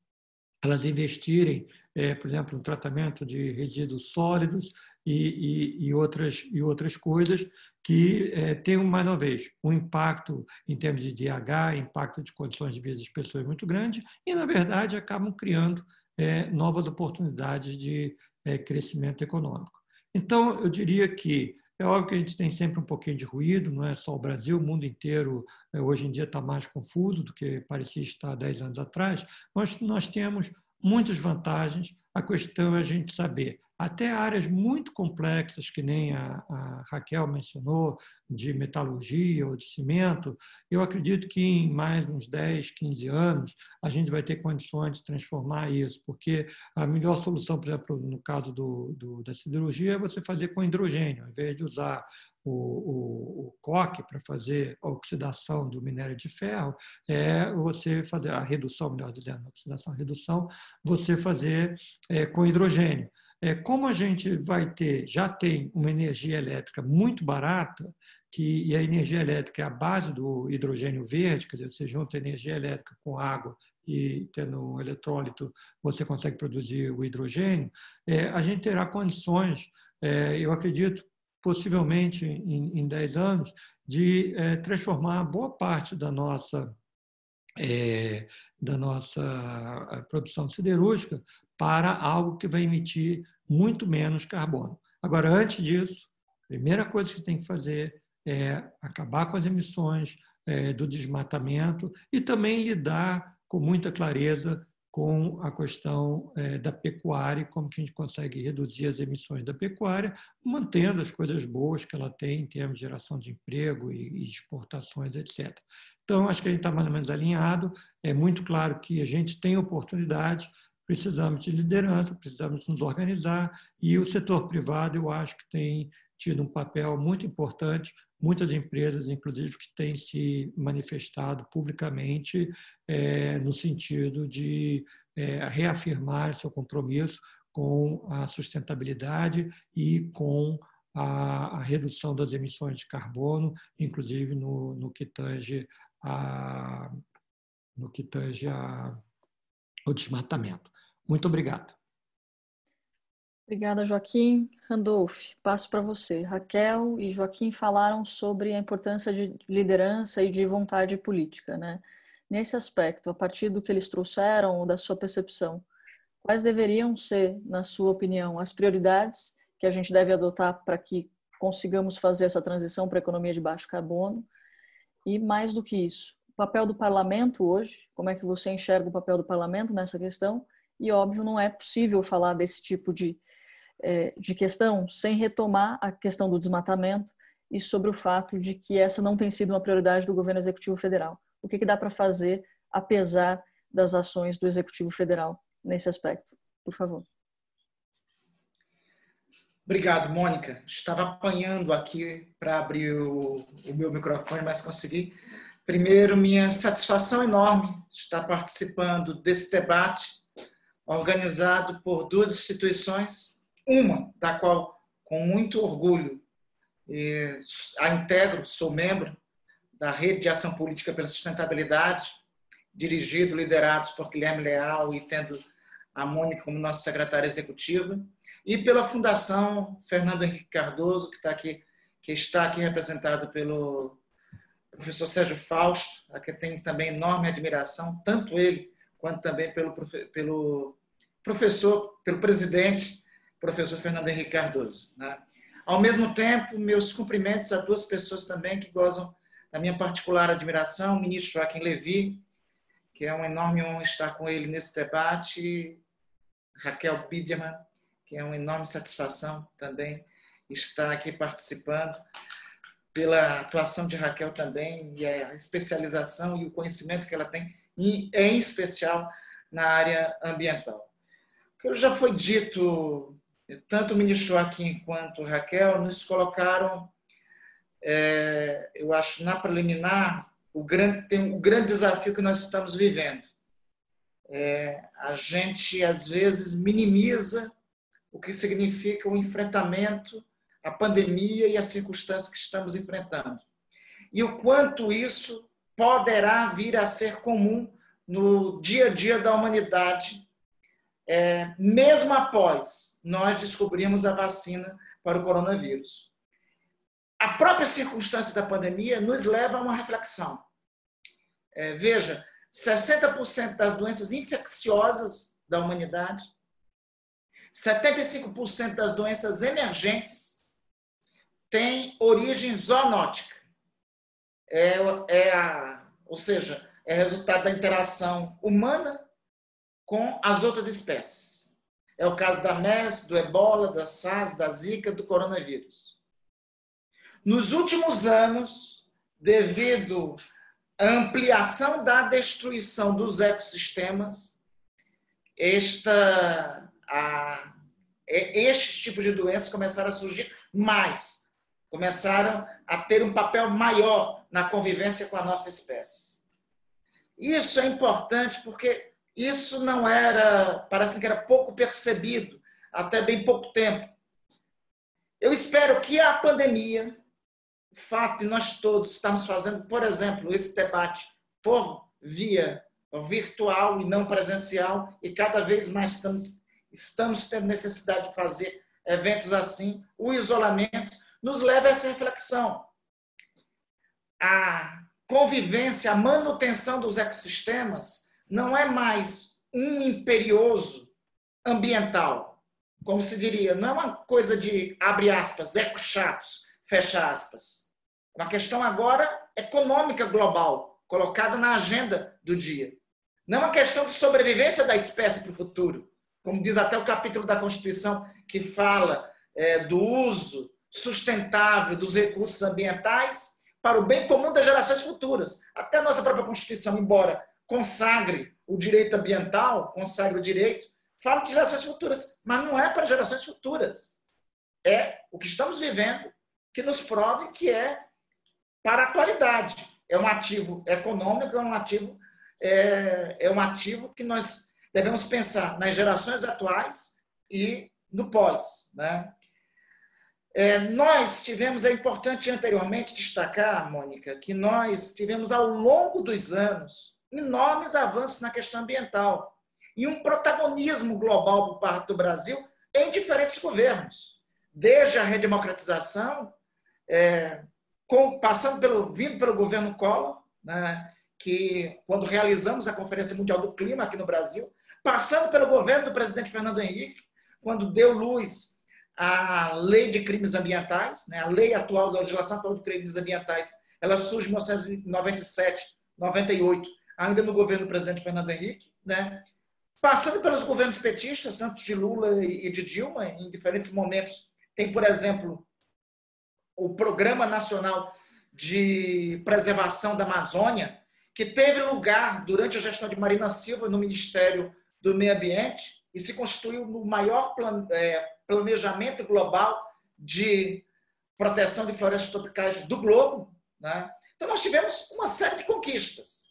elas investirem, é, por exemplo, no tratamento de resíduos sólidos e, e, e outras, e outras coisas que é, tenham, mais uma vez, um impacto em termos de DH, impacto de condições de vida das pessoas muito grande e, na verdade, acabam criando é, novas oportunidades de é, crescimento econômico. Então, eu diria que é óbvio que a gente tem sempre um pouquinho de ruído, não é só o Brasil, o mundo inteiro eh, hoje em dia está mais confuso do que parecia estar 10 anos atrás, mas nós temos muitas vantagens. A questão é a gente saber até áreas muito complexas, que nem a, a, Raquel mencionou, de metalurgia ou de cimento, eu acredito que em mais uns 10, 15 anos a gente vai ter condições de transformar isso, porque a melhor solução, por exemplo, no caso do, do da siderurgia, é você fazer com hidrogênio, ao invés de usar o, o, o coque para fazer a oxidação do minério de ferro, é você fazer a redução, melhor dizendo, a oxidação, a redução, você fazer é, com hidrogênio. É, como a gente vai ter, já tem uma energia elétrica muito barata, que, e a energia elétrica é a base do hidrogênio verde, quer dizer, você junta energia elétrica com água e tendo um eletrólito você consegue produzir o hidrogênio, é, a gente terá condições, é, eu acredito, possivelmente em, em 10 anos, de é, transformar boa parte da nossa, é, da nossa produção siderúrgica para algo que vai emitir muito menos carbono. Agora, antes disso, a primeira coisa que tem que fazer é acabar com as emissões é, do desmatamento e também lidar com muita clareza com a questão é, da pecuária, como que a gente consegue reduzir as emissões da pecuária, mantendo as coisas boas que ela tem em termos de geração de emprego e, e exportações, etc. Então, acho que a gente está mais ou menos alinhado. É muito claro que a gente tem oportunidade, precisamos de liderança, precisamos nos organizar, e o setor privado, eu acho que tem tido um papel muito importante muitas empresas, inclusive, que têm se manifestado publicamente é, no sentido de é, reafirmar seu compromisso com a sustentabilidade e com a, a, redução das emissões de carbono, inclusive no, no que tange a, no que tange a, o desmatamento. Muito obrigado. Obrigada, Joaquim. Randolph, passo para você. Raquel e Joaquim falaram sobre a importância de liderança e de vontade política, né? Nesse aspecto, a partir do que eles trouxeram ou da sua percepção, quais deveriam ser, na sua opinião, as prioridades que a gente deve adotar para que consigamos fazer essa transição para a economia de baixo carbono? E mais do que isso, o papel do parlamento hoje, como é que você enxerga o papel do parlamento nessa questão? E óbvio, não é possível falar desse tipo de de questão sem retomar a questão do desmatamento e sobre o fato de que essa não tem sido uma prioridade do governo executivo federal. O que, que dá para fazer apesar das ações do executivo federal nesse aspecto? Por favor. Obrigado, Mônica. Estava apanhando aqui para abrir o, o, meu microfone, mas consegui. Primeiro, minha satisfação enorme estar participando desse debate organizado por duas instituições uma da qual, com muito orgulho, a integro, sou membro da Rede de Ação Política pela Sustentabilidade, dirigido, liderados por Guilherme Leal e tendo a Mônica como nossa secretária executiva, e pela Fundação Fernando Henrique Cardoso, que está aqui, que está aqui representado pelo professor Sérgio Fausto, a que tem também enorme admiração, tanto ele quanto também pelo, pelo professor, pelo presidente professor Fernando Henrique Cardoso. Né? Ao mesmo tempo, meus cumprimentos a duas pessoas também que gozam da minha particular admiração, o ministro Joaquim Levy, que é uma enorme honra estar com ele nesse debate, Raquel Biederman, que é uma enorme satisfação também estar aqui participando, pela atuação de Raquel também, e a especialização e o conhecimento que ela tem, e em especial na área ambiental. O que já foi dito tanto o ministro Joaquim quanto Raquel nos colocaram, é, eu acho, na preliminar, o grande, tem o grande desafio que nós estamos vivendo. É, a gente, às vezes, minimiza o que significa o enfrentamento à pandemia e às circunstâncias que estamos enfrentando. E o quanto isso poderá vir a ser comum no dia a dia da humanidade é, mesmo após nós descobrirmos a vacina para o coronavírus. A própria circunstância da pandemia nos leva a uma reflexão. É, veja, 60% das doenças infecciosas da humanidade, 75% das doenças emergentes têm origem zoonótica. É, é a, ou seja, é resultado da interação humana com as outras espécies. É o caso da MERS, do ebola, da SARS, da Zika, do coronavírus. Nos últimos anos, devido à ampliação da destruição dos ecossistemas, esta, a, este tipo de doenças começaram a surgir mais, começaram a ter um papel maior na convivência com a nossa espécie. Isso é importante porque isso não era, parece que era pouco percebido até bem pouco tempo. Eu espero que a pandemia, o fato de nós todos estamos fazendo, por exemplo, esse debate por via virtual e não presencial, e cada vez mais estamos, estamos tendo necessidade de fazer eventos assim, o isolamento nos leva a essa reflexão. A convivência, a manutenção dos ecossistemas não é mais um imperioso ambiental, como se diria, não é uma coisa de, abre aspas, eco chatos, fecha aspas. uma questão agora econômica global, colocada na agenda do dia. Não é uma questão de sobrevivência da espécie para o futuro, como diz até o capítulo da Constituição que fala é, do uso sustentável dos recursos ambientais para o bem comum das gerações futuras. Até a nossa própria Constituição, embora consagre o direito ambiental, consagre o direito, fala de gerações futuras, mas não é para gerações futuras. É o que estamos vivendo que nos prove que é para a atualidade. É um ativo econômico, é um ativo, é, é um ativo que nós devemos pensar nas gerações atuais e no pós. Né? É, nós tivemos, é importante anteriormente destacar, Mônica, que nós tivemos ao longo dos anos enormes avanços na questão ambiental e um protagonismo global por parte do Brasil em diferentes governos, desde a redemocratização, é, com, passando pelo vindo pelo governo Collor, né, que quando realizamos a Conferência Mundial do Clima aqui no Brasil, passando pelo governo do presidente Fernando Henrique, quando deu luz à lei de crimes ambientais, né, a lei atual da legislação atual de crimes ambientais, ela surge em 1997, 98, ainda no governo do presidente Fernando Henrique, né, passando pelos governos petistas, tanto de Lula e de Dilma, em diferentes momentos. Tem, por exemplo, o Programa Nacional de Preservação da Amazônia, que teve lugar durante a gestão de Marina Silva no Ministério do Meio Ambiente e se constituiu no maior é, planejamento global de proteção de florestas tropicais do globo. Né? Então, nós tivemos uma série de conquistas.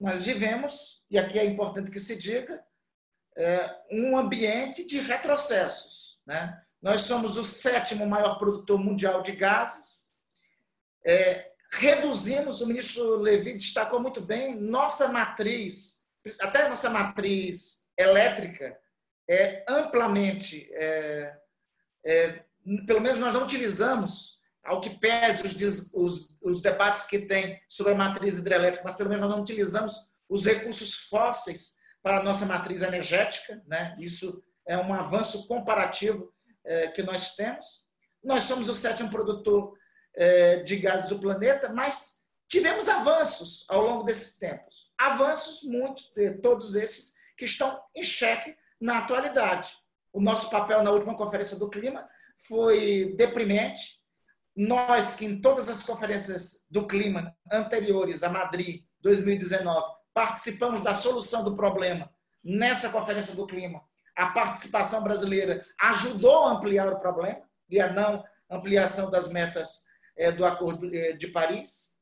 Nós vivemos, e aqui é importante que se diga, é, um ambiente de retrocessos. Né? Nós somos o sétimo maior produtor mundial de gases. É, reduzimos, o ministro Levi destacou muito bem, nossa matriz, até nossa matriz elétrica, é amplamente, é, é, pelo menos nós não utilizamos, ao que pese os, os, os debates que tem sobre a matriz hidrelétrica, mas pelo menos nós não utilizamos os recursos fósseis para a nossa matriz energética. Né? Isso é um avanço comparativo é, que nós temos. Nós somos o sétimo produtor é, de gases do planeta, mas tivemos avanços ao longo desses tempos. Avanços, muitos, todos esses, que estão em xeque na atualidade. O nosso papel na última conferência do clima foi deprimente. Nós, que em todas as conferências do clima anteriores a Madrid 2019, participamos da solução do problema nessa conferência do clima, a participação brasileira ajudou a ampliar o problema e a não ampliação das metas é, do Acordo é, de Paris.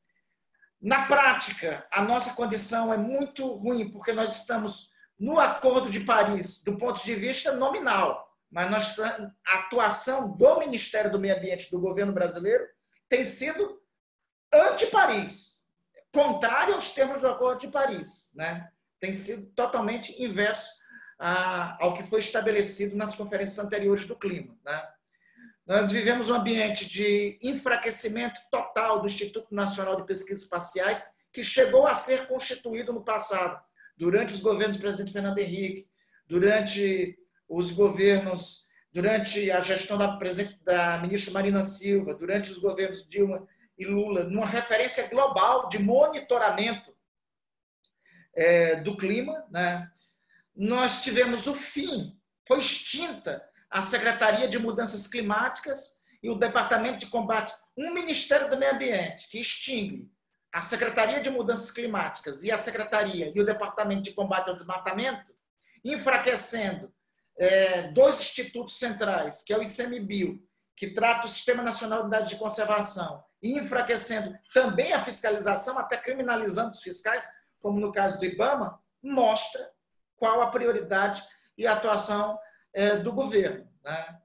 Na prática, a nossa condição é muito ruim, porque nós estamos no Acordo de Paris do ponto de vista nominal, mas nós, a atuação do Ministério do Meio Ambiente do governo brasileiro tem sido anti-Paris, contrário aos termos do Acordo de Paris. Né? Tem sido totalmente inverso a, ao que foi estabelecido nas conferências anteriores do clima. Né? Nós vivemos um ambiente de enfraquecimento total do Instituto Nacional de Pesquisas Espaciais, que chegou a ser constituído no passado, durante os governos do presidente Fernando Henrique, durante os governos, durante a gestão da, da ministra Marina Silva, durante os governos Dilma e Lula, numa referência global de monitoramento é, do clima, né? nós tivemos o fim, foi extinta a Secretaria de Mudanças Climáticas e o Departamento de Combate, um Ministério do Meio Ambiente que extingue a Secretaria de Mudanças Climáticas e a Secretaria e o Departamento de Combate ao Desmatamento, enfraquecendo é, dois institutos centrais, que é o ICMBio, que trata o Sistema Nacional de Unidade de Conservação, e enfraquecendo também a fiscalização, até criminalizando os fiscais, como no caso do IBAMA, mostra qual a prioridade e a atuação é, do governo. Né?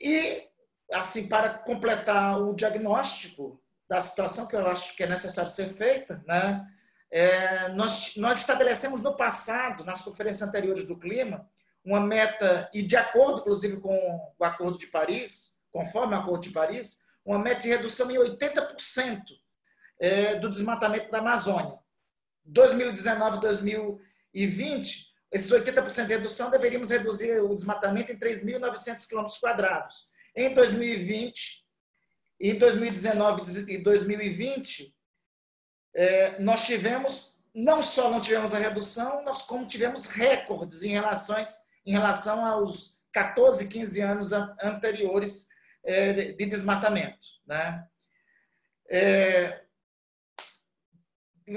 E, assim, para completar o diagnóstico da situação que eu acho que é necessário ser feita, né? É, nós, nós estabelecemos no passado, nas conferências anteriores do clima, uma meta, e de acordo, inclusive, com o Acordo de Paris, conforme o Acordo de Paris, uma meta de redução em 80% é, do desmatamento da Amazônia. 2019 2020, esses 80% de redução, deveríamos reduzir o desmatamento em 3.900 km. Em 2020, Em 2019 e 2020, é, nós tivemos, não só não tivemos a redução, nós como tivemos recordes em, relações, em relação aos 14, 15 anos anteriores é, de desmatamento. Né? É,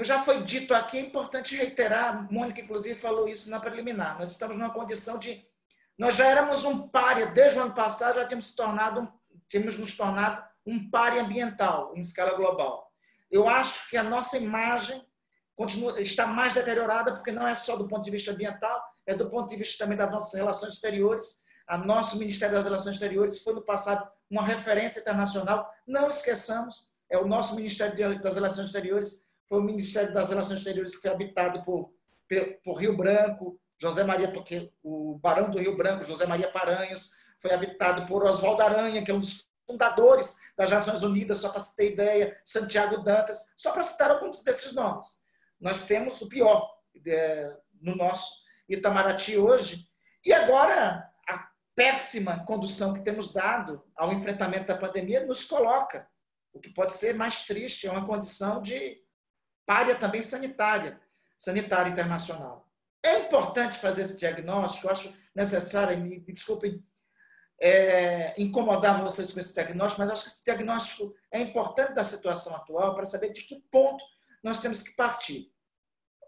já foi dito aqui, é importante reiterar, Mônica, inclusive, falou isso na preliminar. Nós estamos numa condição de. Nós já éramos um páreo, desde o ano passado já tínhamos, tornado, tínhamos nos tornado um páreo ambiental em escala global. Eu acho que a nossa imagem continua, está mais deteriorada, porque não é só do ponto de vista ambiental, é do ponto de vista também das nossas relações exteriores. A nosso Ministério das Relações Exteriores foi no passado uma referência internacional. Não esqueçamos, é o nosso Ministério das Relações Exteriores foi o Ministério das Relações Exteriores que foi habitado por, por Rio Branco, José Maria, porque o Barão do Rio Branco, José Maria Paranhos, foi habitado por Oswaldo Aranha, que é um dos fundadores das Nações Unidas, só para se ter ideia, Santiago Dantas, só para citar alguns desses nomes. Nós temos o pior é, no nosso Itamaraty hoje. E agora, a péssima condução que temos dado ao enfrentamento da pandemia nos coloca, o que pode ser mais triste, é uma condição de párea também sanitária, sanitária internacional. É importante fazer esse diagnóstico, acho necessário, me desculpem é, incomodar vocês com esse diagnóstico, mas acho que esse diagnóstico é importante da situação atual para saber de que ponto nós temos que partir.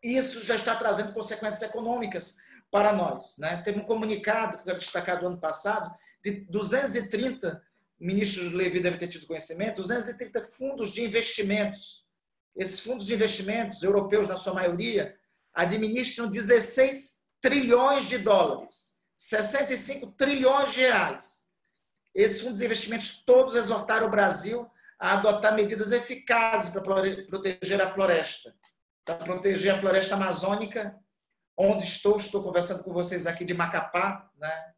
Isso já está trazendo consequências econômicas para nós. Né? Teve um comunicado que eu quero destacar do ano passado de 230, o ministro Levi deve ter tido conhecimento, 230 fundos de investimentos esses fundos de investimentos, europeus na sua maioria, administram 16 trilhões de dólares, 65 trilhões de reais. Esses fundos de investimentos todos exortaram o Brasil a adotar medidas eficazes para proteger a floresta, para proteger a floresta amazônica, onde estou, estou conversando com vocês aqui de Macapá, né?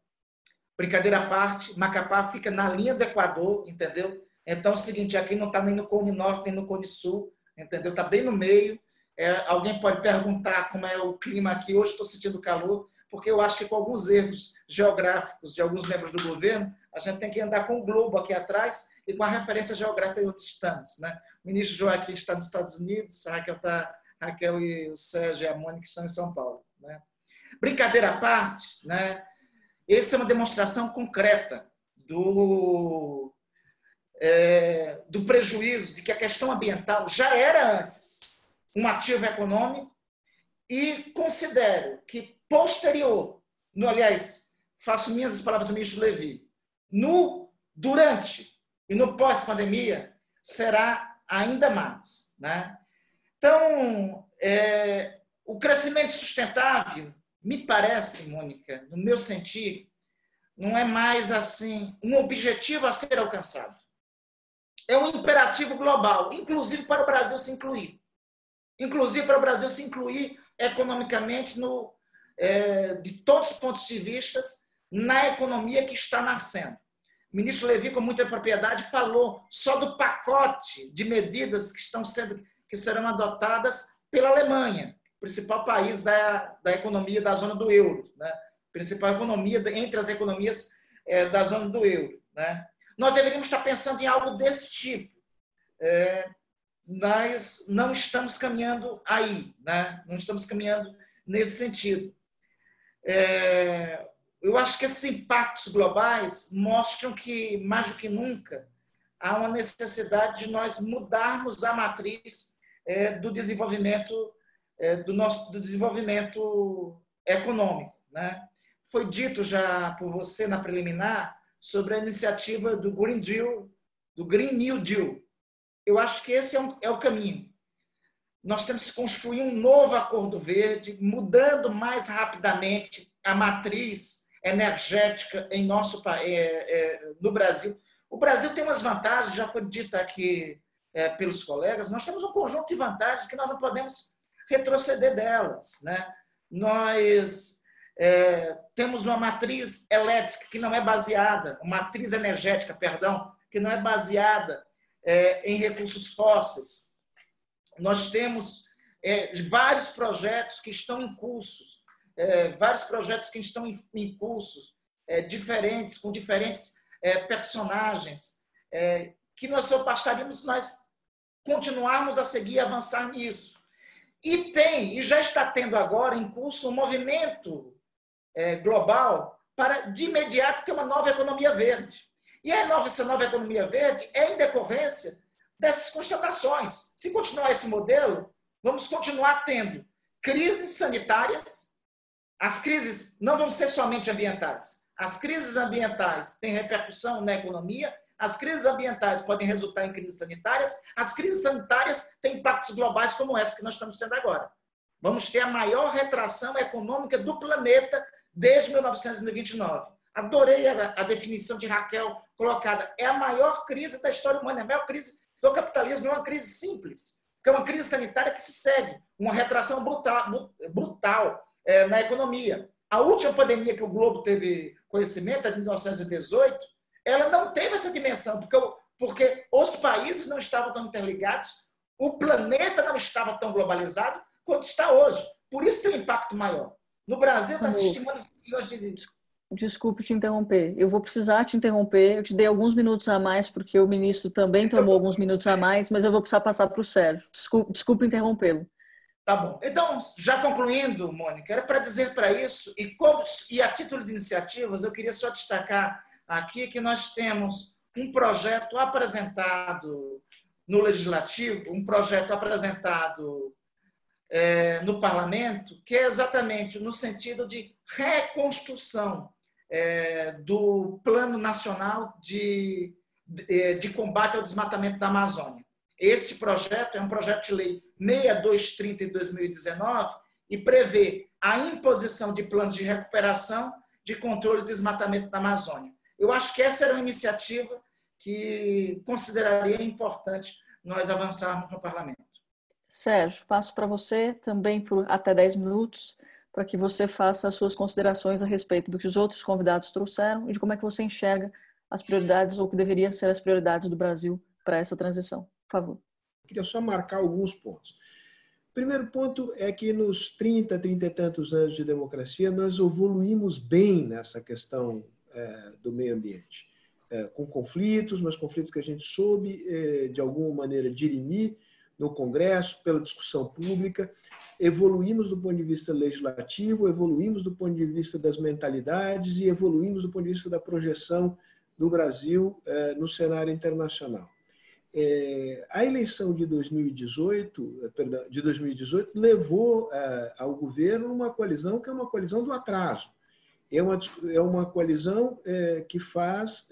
Brincadeira à parte, Macapá fica na linha do Equador, entendeu? Então é o seguinte, aqui não está nem no Cone Norte, nem no Cone Sul, entendeu? Está bem no meio. É, alguém pode perguntar como é o clima aqui. Hoje estou sentindo calor, porque eu acho que com alguns erros geográficos de alguns membros do governo, a gente tem que andar com o globo aqui atrás e com a referência geográfica onde estamos. Né? O ministro Joaquim está nos Estados Unidos, Raquel, tá, Raquel e o Sérgio e a Mônica estão em São Paulo. Né? Brincadeira à parte, né? essa é uma demonstração concreta do é, do prejuízo de que a questão ambiental já era antes um ativo econômico e considero que posterior, no, aliás, faço minhas as palavras do ministro Levi, no durante e no pós-pandemia será ainda mais. Né? Então, é, o crescimento sustentável, me parece, Mônica, no meu sentir, não é mais assim um objetivo a ser alcançado é um imperativo global, inclusive para o Brasil se incluir. Inclusive para o Brasil se incluir economicamente no, é, de todos os pontos de vista na economia que está nascendo. O ministro Levi, com muita propriedade, falou só do pacote de medidas que estão sendo que serão adotadas pela Alemanha, principal país da, da economia da zona do euro, né? principal economia entre as economias é, da zona do euro. Né? Nós deveríamos estar pensando em algo desse tipo. É, não estamos caminhando aí, né? não estamos caminhando nesse sentido. É, eu acho que esses impactos globais mostram que, mais do que nunca, há uma necessidade de nós mudarmos a matriz é, do desenvolvimento é, do nosso do desenvolvimento econômico, né? Foi dito já por você na preliminar sobre a iniciativa do Green Deal, do Green New Deal. Eu acho que esse é, um, é o caminho. Nós temos que construir um novo acordo verde, mudando mais rapidamente a matriz energética em nosso é, é, no Brasil. O Brasil tem umas vantagens, já foi dita aqui é, pelos colegas. Nós temos um conjunto de vantagens que nós não podemos retroceder delas, né? Nós é, temos uma matriz elétrica que não é baseada, uma matriz energética, perdão, que não é baseada é, em recursos fósseis. Nós temos é, vários projetos que estão em cursos, é, vários projetos que estão em, em cursos, é, diferentes, com diferentes personagens, que nós só bastaríamos nós continuarmos a seguir e avançar nisso. E tem, e já está tendo agora em curso um movimento é, global para, de imediato, ter uma nova economia verde. E a nova, essa nova economia verde é em decorrência dessas constatações. Se continuar esse modelo, vamos continuar tendo crises sanitárias. As crises não vão ser somente ambientais. As crises ambientais têm repercussão na economia, as crises ambientais podem resultar em crises sanitárias, as crises sanitárias têm impactos globais como essa que nós estamos tendo agora. Vamos ter a maior retração econômica do planeta desde 1929. Adorei a, definição de Raquel colocada. É a maior crise da história humana, é a maior crise do capitalismo, não é uma crise simples, é uma crise sanitária que se segue, uma retração brutal, brutal é, na economia. A última pandemia que o Globo teve conhecimento, a de 1918, ela não teve essa dimensão, porque, porque os países não estavam tão interligados, o planeta não estava tão globalizado quanto está hoje. Por isso tem um impacto maior. No Brasil está se estimando milhões de Desculpe te interromper. Eu vou precisar te interromper. Eu te dei alguns minutos a mais, porque o ministro também tomou alguns minutos a mais, mas eu vou precisar passar para o Sérgio. Desculpe, desculpe interrompê-lo. Tá bom. Então, já concluindo, Mônica, era para dizer para isso, e, como, e a título de iniciativas, eu queria só destacar aqui que nós temos um projeto apresentado no Legislativo, um projeto apresentado é, no Parlamento, que é exatamente no sentido de reconstrução é, do Plano Nacional de, de, é, de Combate ao Desmatamento da Amazônia. Este projeto é um projeto de lei 6230 de 2019 e prevê a imposição de planos de recuperação de controle do desmatamento da Amazônia. Eu acho que essa era uma iniciativa que consideraria importante nós avançarmos no parlamento. Sérgio, passo para você também por até 10 minutos para que você faça as suas considerações a respeito do que os outros convidados trouxeram e de como é que você enxerga as prioridades ou o que deveriam ser as prioridades do Brasil para essa transição. Por favor. Queria só marcar alguns pontos. O primeiro ponto é que nos 30, 30 e tantos anos de democracia, nós evoluímos bem nessa questão é, do meio ambiente. É, com conflitos, mas conflitos que a gente soube, é, de alguma maneira, dirimir no Congresso, pela discussão pública evoluímos do ponto de vista legislativo, evoluímos do ponto de vista das mentalidades e evoluímos do ponto de vista da projeção do Brasil eh, no cenário internacional. Eh, a eleição de 2018, eh, perdão, de 2018 levou ao governo uma coalizão que é uma coalizão do atraso. É uma, é uma coalizão que faz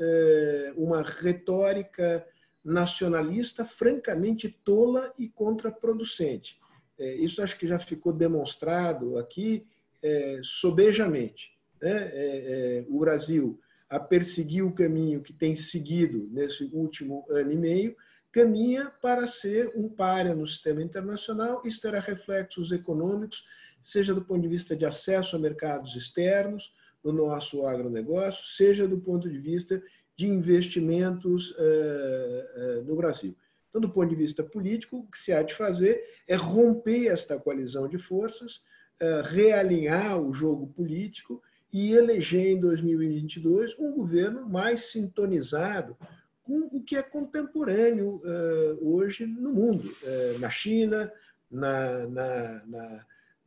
uma retórica nacionalista francamente tola e contraproducente é, isso acho que já ficou demonstrado aqui é, sobejamente. Né? É, é, o Brasil, a perseguir o caminho que tem seguido nesse último ano e meio, caminha para ser um páreo no sistema internacional. Isso terá reflexos econômicos, seja do ponto de vista de acesso a mercados externos, no nosso agronegócio, seja do ponto de vista de investimentos uh, uh, no Brasil. Então, do ponto de vista político, o que se há de fazer é romper esta coalizão de forças, eh, realinhar o jogo político e eleger em 2022 um governo mais sintonizado com o que é contemporâneo eh, hoje no mundo, eh, na China, na, na,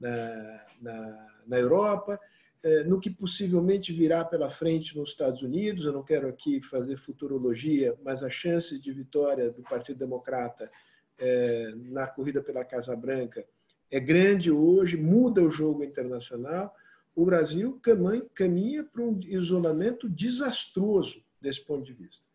na, na, Europa, no que possivelmente virá pela frente nos Estados Unidos. Eu não quero aqui fazer futurologia, mas a chance de vitória do Partido Democrata é, na corrida pela Casa Branca é grande hoje, muda o jogo internacional. O Brasil caminha para um isolamento desastroso desse ponto de vista.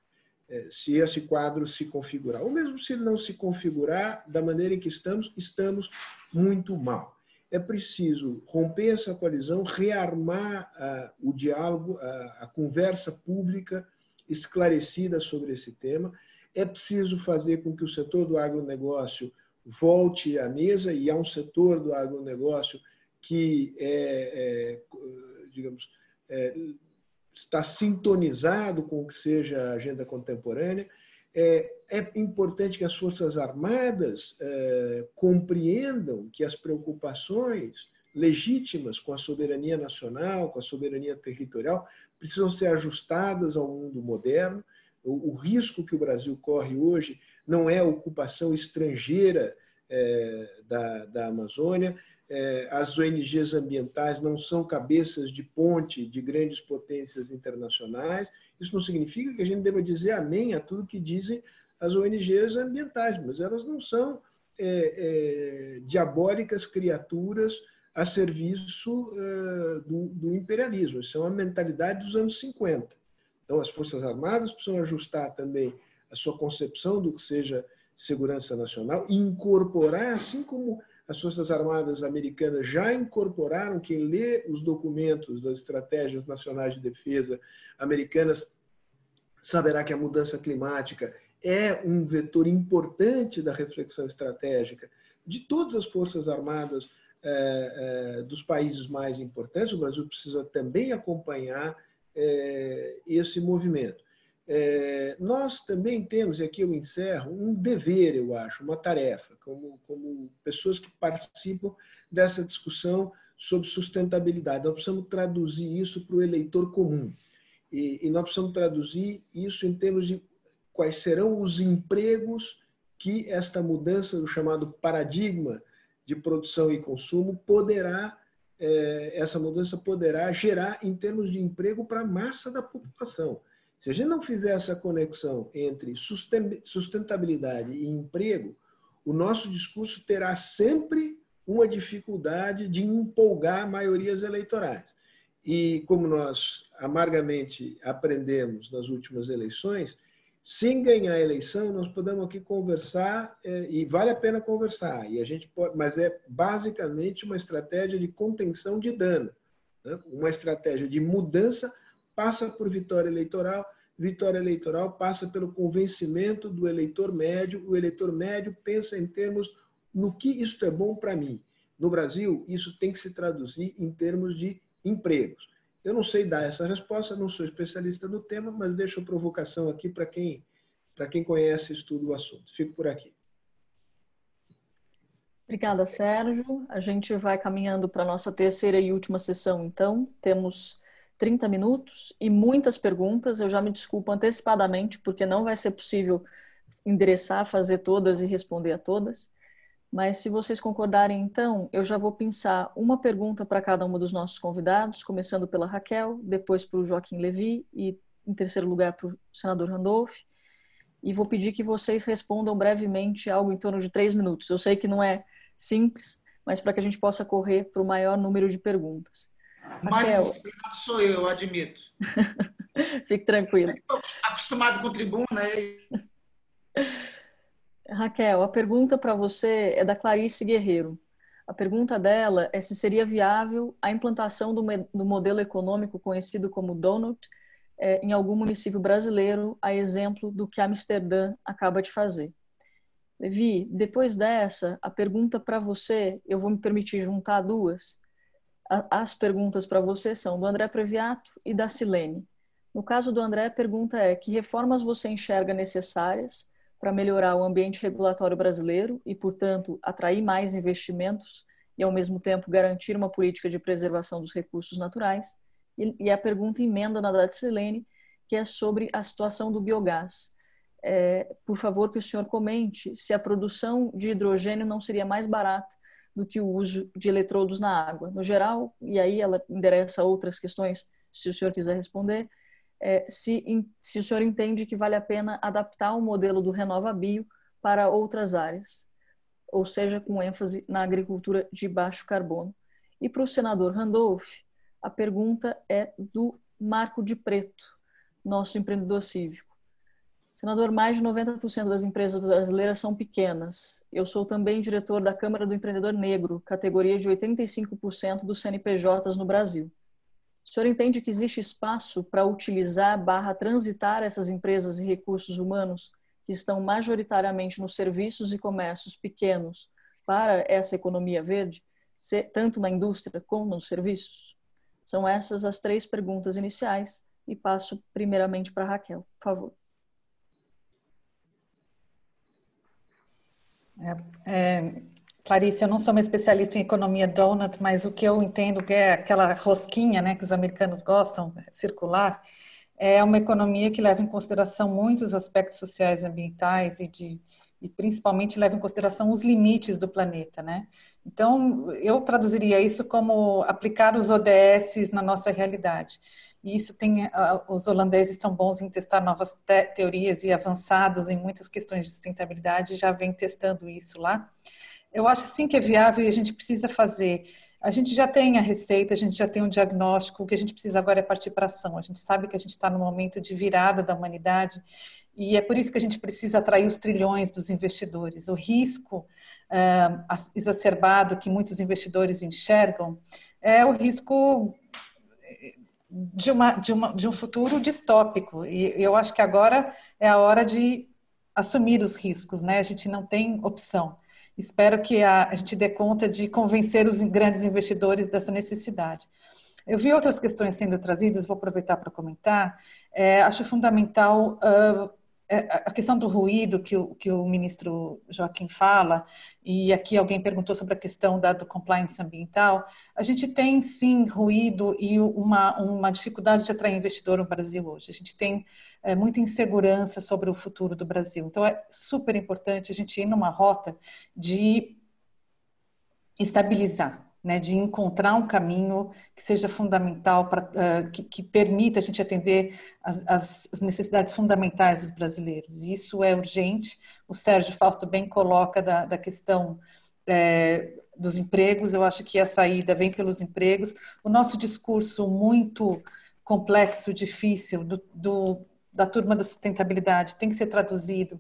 É, se esse quadro se configurar, ou mesmo se ele não se configurar da maneira em que estamos, estamos muito mal é preciso romper essa coalizão, rearmar uh, o diálogo, uh, a conversa pública esclarecida sobre esse tema. É preciso fazer com que o setor do agronegócio volte à mesa, e há um setor do agronegócio que é, é digamos, é, está sintonizado com o que seja a agenda contemporânea. É, é importante que as Forças Armadas é, compreendam que as preocupações legítimas com a soberania nacional, com a soberania territorial, precisam ser ajustadas ao mundo moderno. O, o risco que o Brasil corre hoje não é a ocupação estrangeira é, da, da Amazônia, as ONGs ambientais não são cabeças de ponte de grandes potências internacionais. Isso não significa que a gente deva dizer amém a tudo que dizem as ONGs ambientais, mas elas não são é, é, diabólicas criaturas a serviço é, do, do, imperialismo. Isso é uma mentalidade dos anos 50. Então, as Forças Armadas precisam ajustar também a sua concepção do que seja segurança nacional incorporar, assim como as Forças Armadas Americanas já incorporaram, quem lê os documentos das estratégias nacionais de defesa americanas saberá que a mudança climática é um vetor importante da reflexão estratégica de todas as Forças Armadas é, é, dos países mais importantes. O Brasil precisa também acompanhar é, esse movimento. É, nós também temos, e aqui eu encerro, um dever, eu acho, uma tarefa, como, como pessoas que participam dessa discussão sobre sustentabilidade. Nós precisamos traduzir isso para o eleitor comum. E, e nós precisamos traduzir isso em termos de quais serão os empregos que esta mudança do chamado paradigma de produção e consumo poderá, é, essa mudança poderá gerar em termos de emprego para a massa da população. Se a gente não fizer essa conexão entre sustentabilidade e emprego, o nosso discurso terá sempre uma dificuldade de empolgar maiorias eleitorais. E como nós amargamente aprendemos nas últimas eleições, sem ganhar a eleição, nós podemos aqui conversar é, e vale a pena conversar. E a gente pode, mas é basicamente uma estratégia de contenção de dano, né? uma estratégia de mudança passa por vitória eleitoral, vitória eleitoral passa pelo convencimento do eleitor médio, o eleitor médio pensa em termos no que isso é bom para mim. No Brasil, isso tem que se traduzir em termos de empregos. Eu não sei dar essa resposta, não sou especialista no tema, mas deixo a provocação aqui para quem, quem conhece e estuda o assunto. Fico por aqui. Obrigada, Sérgio. A gente vai caminhando para a nossa terceira e última sessão, então. Temos 30 minutos e muitas perguntas. Eu já me desculpo antecipadamente, porque não vai ser possível endereçar, fazer todas e responder a todas. Mas se vocês concordarem, então, eu já vou pensar uma pergunta para cada um dos nossos convidados, começando pela Raquel, depois para o Joaquim Levi e, em terceiro lugar, para o senador Randolph. E vou pedir que vocês respondam brevemente algo em torno de três minutos. Eu sei que não é simples, mas para que a gente possa correr para o maior número de perguntas. Mais disciplinado sou eu, admito. (laughs) Fique tranquilo. Estou acostumado com tribuna. Né? Raquel, a pergunta para você é da Clarice Guerreiro. A pergunta dela é se seria viável a implantação do, do modelo econômico conhecido como Donut é, em algum município brasileiro, a exemplo do que Amsterdã acaba de fazer. Levi, depois dessa, a pergunta para você, eu vou me permitir juntar duas, as perguntas para você são do André Previato e da Silene. No caso do André, a pergunta é: que reformas você enxerga necessárias para melhorar o ambiente regulatório brasileiro e, portanto, atrair mais investimentos e, ao mesmo tempo, garantir uma política de preservação dos recursos naturais? E, a pergunta emenda na da Silene, que é sobre a situação do biogás. É, por favor, que o senhor comente se a produção de hidrogênio não seria mais barata do que o uso de eletrodos na água. No geral, e aí ela endereça outras questões, se o senhor quiser responder, é, se, se o senhor entende que vale a pena adaptar o modelo do Renova Bio para outras áreas, ou seja, com ênfase na agricultura de baixo carbono. E para o senador Randolph, a pergunta é do Marco de Preto, nosso empreendedor cívico. Senador, mais de 90% das empresas brasileiras são pequenas. Eu sou também diretor da Câmara do Empreendedor Negro, categoria de 85% dos CNPJs no Brasil. O senhor entende que existe espaço para utilizar barra transitar essas empresas e recursos humanos que estão majoritariamente nos serviços e comércios pequenos para essa economia verde, tanto na indústria como nos serviços? São essas as três perguntas iniciais e passo primeiramente para Raquel, por favor. É, é, Clarice, eu não sou uma especialista em economia donut, mas o que eu entendo que é aquela rosquinha, né, que os americanos gostam, circular, é uma economia que leva em consideração muitos aspectos sociais e ambientais e de e principalmente leva em consideração os limites do planeta, né? Então, eu traduziria isso como aplicar os ODS na nossa realidade. E isso tem, os holandeses são bons em testar novas te teorias e avançados em muitas questões de sustentabilidade, já vem testando isso lá. Eu acho sim que é viável e a gente precisa fazer a gente já tem a receita, a gente já tem um diagnóstico, o que a gente precisa agora é partir para ação. A gente sabe que a gente está no momento de virada da humanidade e é por isso que a gente precisa atrair os trilhões dos investidores. O risco uh, exacerbado que muitos investidores enxergam é o risco de, uma, de, uma, de um futuro distópico. E eu acho que agora é a hora de assumir os riscos, né? A gente não tem opção. Espero que a, a gente dê conta de convencer os grandes investidores dessa necessidade. Eu vi outras questões sendo trazidas, vou aproveitar para comentar. É, acho fundamental uh, a questão do ruído que o, que o ministro Joaquim fala, e aqui alguém perguntou sobre a questão da, do compliance ambiental, a gente tem sim ruído e uma, uma dificuldade de atrair investidor no Brasil hoje. A gente tem é, muita insegurança sobre o futuro do Brasil. Então é super importante a gente ir numa rota de estabilizar né, de encontrar um caminho que seja fundamental para uh, que, que, permita a gente atender as, as, necessidades fundamentais dos brasileiros. E isso é urgente. O Sérgio Fausto bem coloca da, da questão é, dos empregos. Eu acho que a saída vem pelos empregos. O nosso discurso muito complexo, difícil do, do da turma da sustentabilidade tem que ser traduzido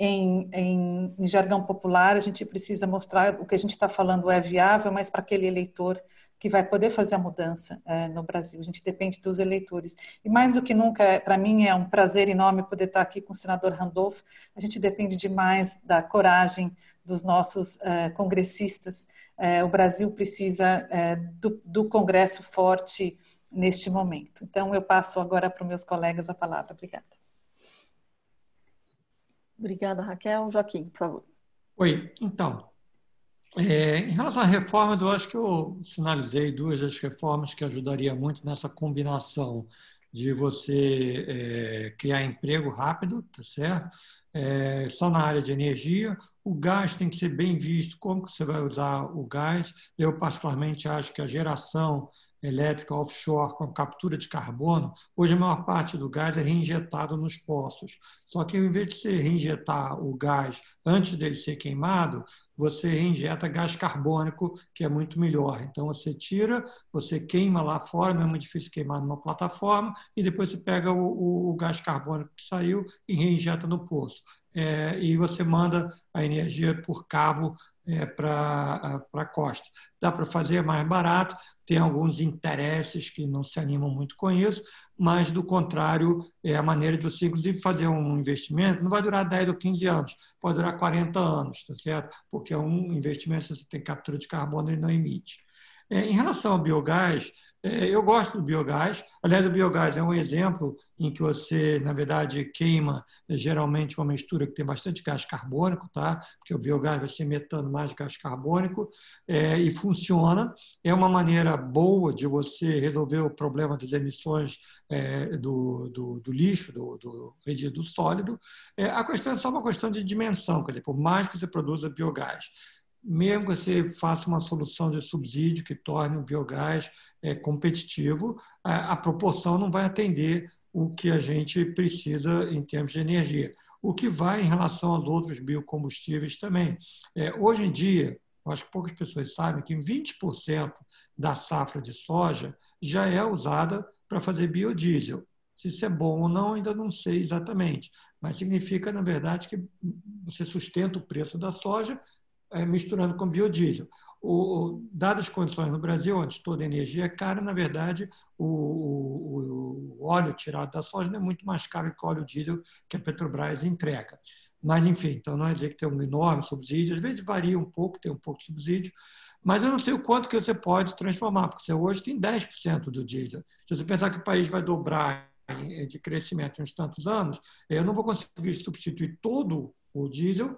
em, em, em, jargão popular, a gente precisa mostrar o que a gente está falando é viável, mas para aquele eleitor que vai poder fazer a mudança é, no Brasil. A gente depende dos eleitores. E mais do que nunca, para mim é um prazer enorme poder estar aqui com o senador Randolph. A gente depende demais da coragem dos nossos é, congressistas. É, o Brasil precisa é, do, do Congresso forte neste momento. Então, eu passo agora para os meus colegas a palavra. Obrigada. Obrigada, Raquel. Joaquim, por favor. Oi, então, é, em relação à reforma, eu acho que eu sinalizei duas das reformas que ajudaria muito nessa combinação de você é, criar emprego rápido, tá certo? É, só na área de energia. O gás tem que ser bem visto, como que você vai usar o gás. Eu, particularmente, acho que a geração elétrica offshore com captura de carbono, hoje a maior parte do gás é reinjetado nos poços. Só que, em vez de você reinjetar o gás antes dele ser queimado, você reinjeta gás carbônico, que é muito melhor. Então, você tira, você queima lá fora, não é muito difícil queimar numa plataforma, e depois você pega o, o, o gás carbônico que saiu e reinjeta no poço. É, e você manda a energia por cabo é, para a costa. Dá para fazer mais barato, tem alguns interesses que não se animam muito com isso, mas, do contrário, é a maneira de você, inclusive, fazer um investimento, não vai durar 10 ou 15 anos, pode durar 40 anos, tá certo? Porque é um investimento, se você tem captura de carbono, ele não emite. É, em relação ao biogás, eu gosto do biogás. Aliás, o biogás é um exemplo em que você, na verdade, queima é, geralmente uma mistura que tem bastante gás carbônico, tá? Porque o biogás vai ser metano mais gás carbônico é, e funciona. É uma maneira boa de você resolver o problema das emissões é, do, do, do, lixo, do, do resíduo sólido. É, a questão é só uma questão de dimensão, quer dizer, por mais que você produza biogás, mesmo que você faça uma solução de subsídio que torne o biogás é, competitivo, a, a, proporção não vai atender o que a gente precisa em termos de energia. O que vai em relação aos outros biocombustíveis também. É, hoje em dia, acho que poucas pessoas sabem que 20% da safra de soja já é usada para fazer biodiesel. Se isso é bom ou não, ainda não sei exatamente, mas significa, na verdade, que você sustenta o preço da soja misturando com biodiesel. O, dadas as condições no Brasil, onde toda energia é cara, na verdade, o, o, o, óleo tirado da soja é muito mais caro que o óleo diesel que a Petrobras entrega. Mas, enfim, então não é dizer que tem um enorme subsídio, às vezes varia um pouco, tem um pouco de subsídio, mas eu não sei o quanto que você pode transformar, porque você hoje tem 10% do diesel. Se você pensar que o país vai dobrar de crescimento em uns tantos anos, eu não vou conseguir substituir todo o diesel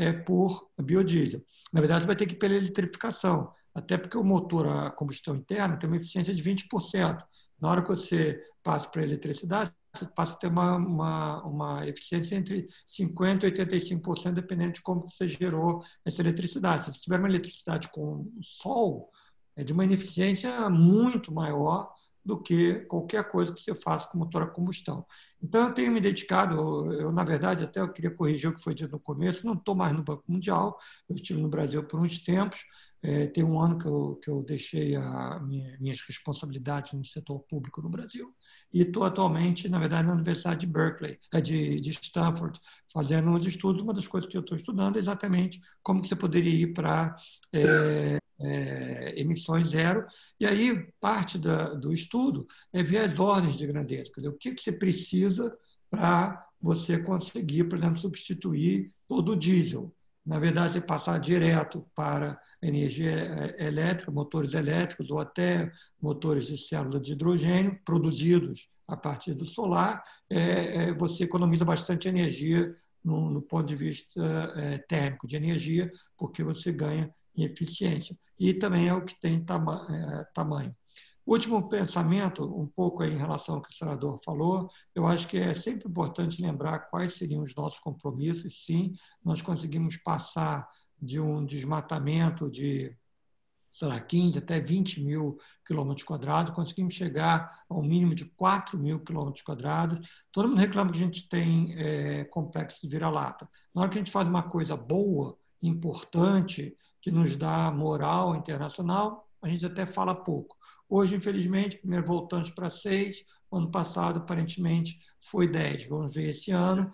é, por biodiesel. Na verdade, vai ter que ir pela eletrificação, até porque o motor a combustão interna tem uma eficiência de 20%. Na hora que você passa para a eletricidade, você passa a ter uma, uma, uma eficiência entre 50% e 85%, dependendo de como você gerou essa eletricidade. Se tiver uma eletricidade com sol, é de uma ineficiência muito maior do que qualquer coisa que você faça com motor a combustão. Então, eu tenho me dedicado, eu, na verdade, até eu queria corrigir o que foi dito no começo, não estou mais no Banco Mundial, eu estive no Brasil por uns tempos, é, tem um ano que eu, que eu deixei a minha, minhas responsabilidades no setor público no Brasil e estou atualmente, na verdade, na Universidade de Berkeley, é de, de Stanford, fazendo uns estudos. Uma das coisas que eu estou estudando é exatamente como você poderia ir para é, é, emissões zero. E aí, parte da, do estudo é ver as ordens de grandeza, quer dizer, o que, que você precisa para você conseguir, por exemplo, substituir todo o diesel. Na verdade, você passar direto para energia é, elétrica, motores elétricos ou até motores de célula de hidrogênio produzidos a partir do solar, é, é, você economiza bastante energia no, no ponto de vista é, térmico de energia, porque você ganha em eficiência. E também é o que tem tama é, tamanho. Último pensamento, um pouco em relação ao que o senador falou, eu acho que é sempre importante lembrar quais seriam os nossos compromissos. Sim, nós conseguimos passar de um desmatamento de sei lá, 15 até 20 mil quilômetros quadrados, conseguimos chegar a um mínimo de 4 mil quilômetros quadrados. Todo mundo reclama que a gente tem é, complexo de vira-lata. Na hora que a gente faz uma coisa boa, importante, que nos dá moral internacional, a gente até fala pouco. Hoje, infelizmente, primeiro voltamos para seis, ano passado, aparentemente, foi dez. Vamos ver esse ano.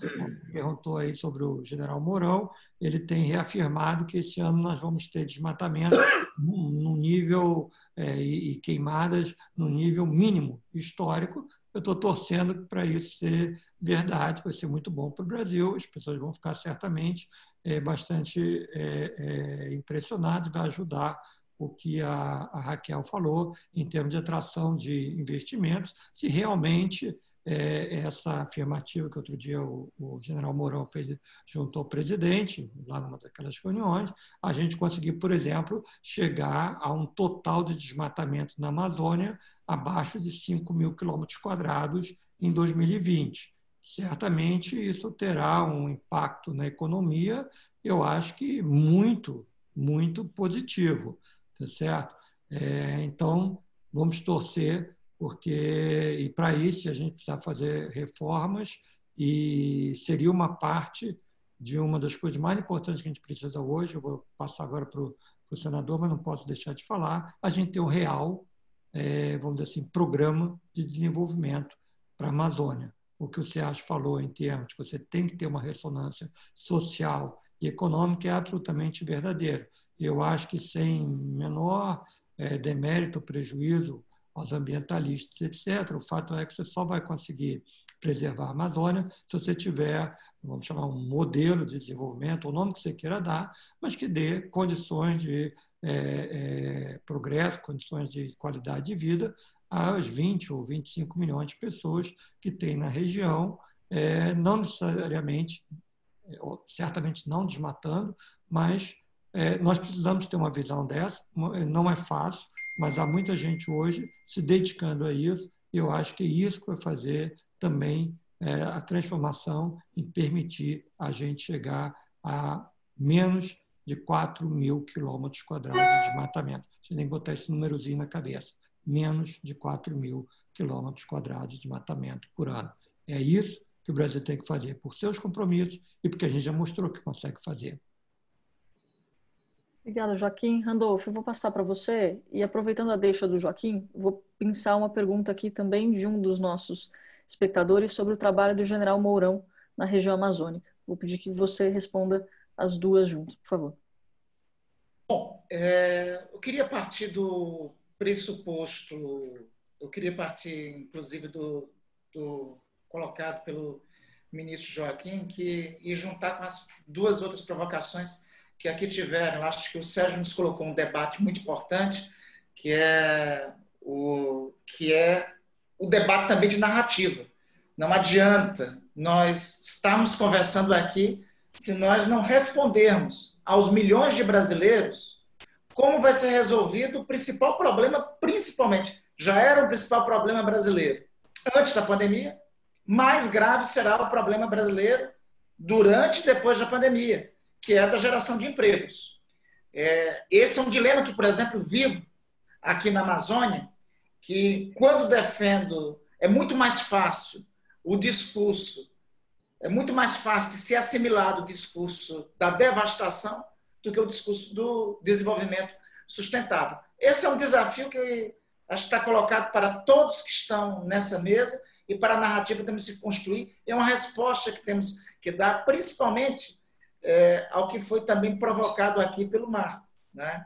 Perguntou aí sobre o general Mourão. Ele tem reafirmado que esse ano nós vamos ter desmatamento no nível é, e queimadas no nível mínimo histórico. Eu estou torcendo para isso ser verdade, vai ser muito bom para o Brasil. As pessoas vão ficar certamente é, bastante é, é, impressionadas, vai ajudar o que a, a, Raquel falou em termos de atração de investimentos, se realmente é, essa afirmativa que outro dia o, o, general Mourão fez junto ao presidente, lá numa daquelas reuniões, a gente conseguir, por exemplo, chegar a um total de desmatamento na Amazônia abaixo de 5 mil quilômetros quadrados em 2020. Certamente isso terá um impacto na economia, eu acho que muito, muito positivo tá certo? É, então, vamos torcer, porque, e para isso, a gente precisa fazer reformas, e seria uma parte de uma das coisas mais importantes que a gente precisa hoje. Eu vou passar agora para o senador, mas não posso deixar de falar. A gente tem um real, é, vamos dizer assim, programa de desenvolvimento para a Amazônia. O que o Sérgio falou em termos de que você tem que ter uma ressonância social e econômica é absolutamente verdadeiro eu acho que sem menor é, demérito, prejuízo aos ambientalistas, etc., o fato é que você só vai conseguir preservar a Amazônia se você tiver, vamos chamar, um modelo de desenvolvimento, o nome que você queira dar, mas que dê condições de é, é, progresso, condições de qualidade de vida às 20 ou 25 milhões de pessoas que tem na região, é, não necessariamente, certamente não desmatando, mas é, nós precisamos ter uma visão dessa, não é fácil, mas há muita gente hoje se dedicando a isso, e eu acho que é isso vai fazer também é, a transformação em permitir a gente chegar a menos de 4 mil quilômetros quadrados de desmatamento. Você tem que botar esse númerozinho na cabeça. Menos de 4 mil quilômetros quadrados de desmatamento por ano. É isso que o Brasil tem que fazer por seus compromissos e porque a gente já mostrou que consegue fazer. Obrigada, Joaquim. Randolfo, eu vou passar para você e aproveitando a deixa do Joaquim, vou pensar uma pergunta aqui também de um dos nossos espectadores sobre o trabalho do General Mourão na região amazônica. Vou pedir que você responda as duas juntas, por favor. Bom, é, eu queria partir do pressuposto, eu queria partir, inclusive, do, do colocado pelo ministro Joaquim, que e juntar com as duas outras provocações que aqui tiveram. Acho que o Sérgio nos colocou um debate muito importante, que é o, que é o debate também de narrativa. Não adianta nós estarmos conversando aqui se nós não respondermos aos milhões de brasileiros como vai ser resolvido o principal problema, principalmente já era o principal problema brasileiro antes da pandemia, mais grave será o problema brasileiro durante e depois da pandemia, que é da geração de empregos. É, esse é um dilema que, por exemplo, vivo aqui na Amazônia, que quando defendo, é muito mais fácil o discurso, é muito mais fácil de ser assimilado o discurso da devastação do que o discurso do desenvolvimento sustentável. Esse é um desafio que acho que está colocado para todos que estão nessa mesa e para a narrativa que temos que construir. É uma resposta que temos que dar, principalmente é, ao que foi também provocado aqui pelo Marco. Né?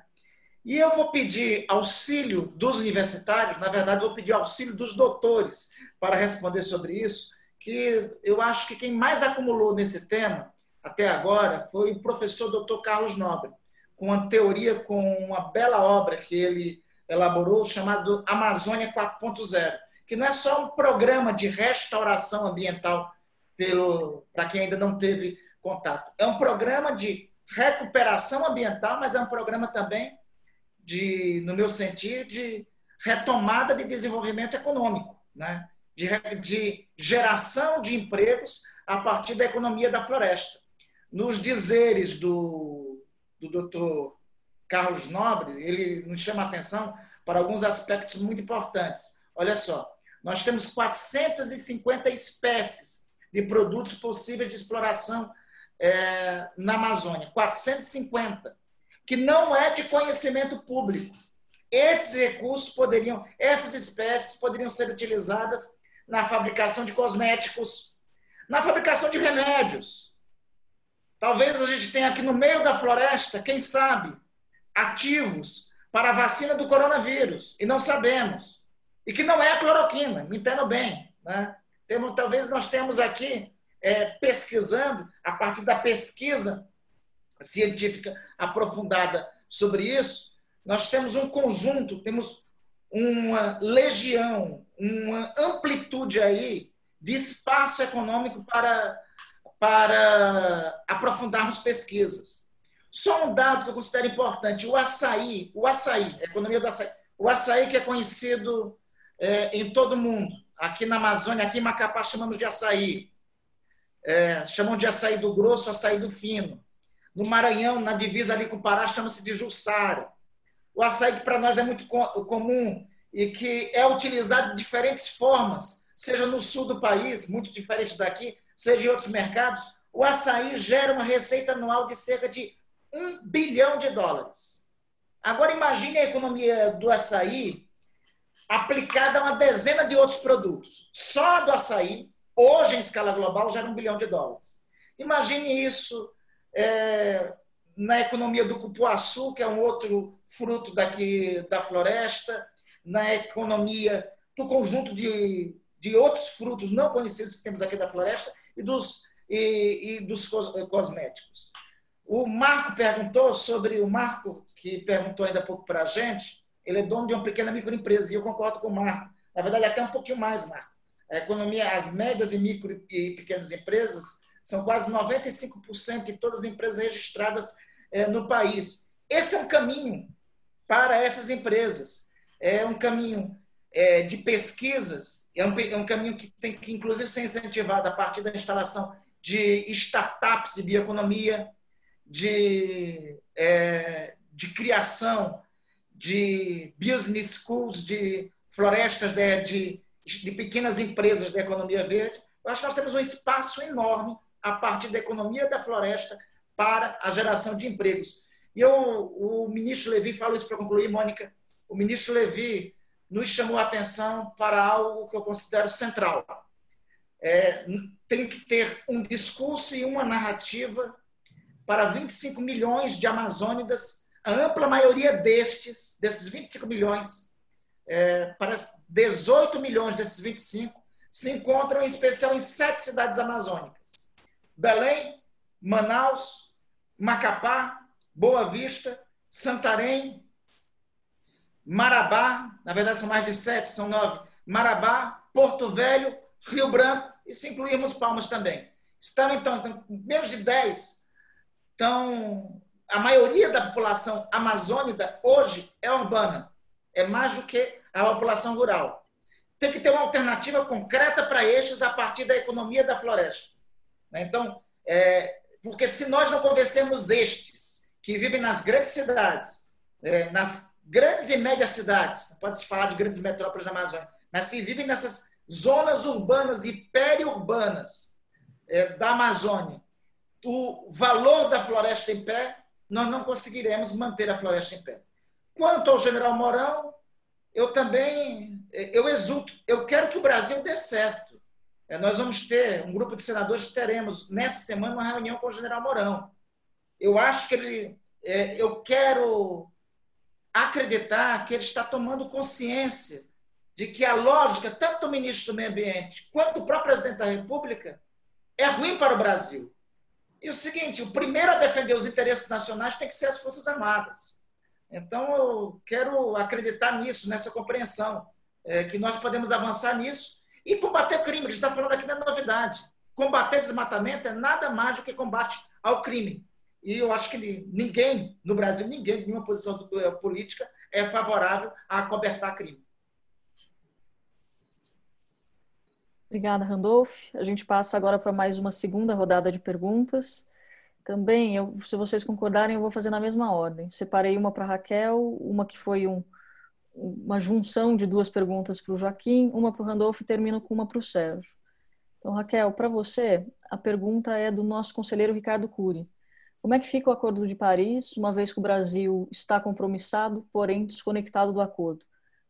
E eu vou pedir auxílio dos universitários, na verdade, vou pedir auxílio dos doutores para responder sobre isso, que eu acho que quem mais acumulou nesse tema até agora foi o professor doutor Carlos Nobre, com uma teoria, com uma bela obra que ele elaborou, chamado Amazônia 4.0, que não é só um programa de restauração ambiental, para quem ainda não teve contato. É um programa de recuperação ambiental, mas é um programa também de, no meu sentido, de retomada de desenvolvimento econômico, né? de, de geração de empregos a partir da economia da floresta. Nos dizeres do, do doutor Carlos Nobre, ele nos chama a atenção para alguns aspectos muito importantes. Olha só, nós temos 450 espécies de produtos possíveis de exploração é, na Amazônia. 450, que não é de conhecimento público. Esses recursos poderiam, essas espécies poderiam ser utilizadas na fabricação de cosméticos, na fabricação de remédios. Talvez a gente tenha aqui no meio da floresta, quem sabe, ativos para a vacina do coronavírus e não sabemos. E que não é a cloroquina, me entendo bem. Né? Temos, talvez nós temos aqui, é, pesquisando, a partir da pesquisa científica aprofundada sobre isso, nós temos um conjunto, temos uma legião, uma amplitude aí de espaço econômico para, para aprofundarmos pesquisas. Só um dado que eu considero importante: o açaí, o açaí, a economia do açaí, o açaí que é conhecido é, em todo o mundo. Aqui na Amazônia, aqui em Macapá, chamamos de açaí. É, chamam de açaí do grosso, açaí do fino. No Maranhão, na divisa ali com o Pará, chama-se de jussara. O açaí que para nós é muito comum e que é utilizado de diferentes formas, seja no sul do país, muito diferente daqui, seja em outros mercados, o açaí gera uma receita anual de cerca de um bilhão de dólares. Agora imagine a economia do açaí aplicada a uma dezena de outros produtos. Só do açaí, hoje em escala global, gera um bilhão de dólares. Imagine isso é, na economia do cupuaçu, que é um outro fruto daqui da floresta, na economia do conjunto de, de outros frutos não conhecidos que temos aqui da floresta e dos, e, e dos cosméticos. O Marco perguntou sobre o Marco, que perguntou ainda há pouco para a gente, ele é dono de uma pequena microempresa, e eu concordo com o Marco. Na verdade, até um pouquinho mais, Marco. A economia, as médias e micro e pequenas empresas são quase 95% de todas as empresas registradas é, no país. Esse é um caminho para essas empresas. É um caminho é, de pesquisas, é um, é um caminho que tem que, inclusive, ser incentivado a partir da instalação de startups de bioeconomia, de, é, de criação de business schools, de florestas, de, de, de pequenas empresas da economia verde. Eu acho que nós temos um espaço enorme a partir da economia da floresta para a geração de empregos. E eu, o ministro Levi, falo isso para concluir, Mônica, o ministro Levi nos chamou a atenção para algo que eu considero central. É, tem que ter um discurso e uma narrativa para 25 milhões de amazônidas, a ampla maioria destes, desses 25 milhões, é, para 18 milhões desses 25, se encontram em especial em sete cidades amazônicas: Belém, Manaus, Macapá, Boa Vista, Santarém, Marabá, na verdade são mais de sete, são nove, Marabá, Porto Velho, Rio Branco, e se incluirmos Palmas também. Estão, então, então menos de dez então, a maioria da população amazônica hoje é urbana. É mais do que à população rural. Tem que ter uma alternativa concreta para estes a partir da economia da floresta. Né? Então, é, porque se nós não convencermos estes que vivem nas grandes cidades, é, nas grandes e médias cidades, pode-se falar de grandes metrópoles da Amazônia, mas se vivem nessas zonas urbanas e periurbanas é, da Amazônia, o valor da floresta em pé, nós não conseguiremos manter a floresta em pé. Quanto ao general Mourão, eu também eu exulto. Eu quero que o Brasil dê certo. É, nós vamos ter, um grupo de senadores, teremos nessa semana uma reunião com o general Mourão. Eu acho que ele. É, eu quero acreditar que ele está tomando consciência de que a lógica, tanto do ministro do Meio Ambiente quanto do próprio presidente da República, é ruim para o Brasil. E o seguinte: o primeiro a defender os interesses nacionais tem que ser as Forças Armadas. Então, eu quero acreditar nisso, nessa compreensão, é, que nós podemos avançar nisso e combater crime. A gente está falando aqui é novidade. Combater desmatamento é nada mais do que combate ao crime. E eu acho que ninguém no Brasil, ninguém, nenhuma posição é, política é favorável a cobertar crime. Obrigada, Randolph. A gente passa agora para mais uma segunda rodada de perguntas. Também, eu, se vocês concordarem, eu vou fazer na mesma ordem. Separei uma para Raquel, uma que foi um, uma junção de duas perguntas para o Joaquim, uma para o Randolph e termino com uma para o Sérgio. Então, Raquel, para você, a pergunta é do nosso conselheiro Ricardo Cury. Como é que fica o Acordo de Paris, uma vez que o Brasil está compromissado, porém desconectado do acordo?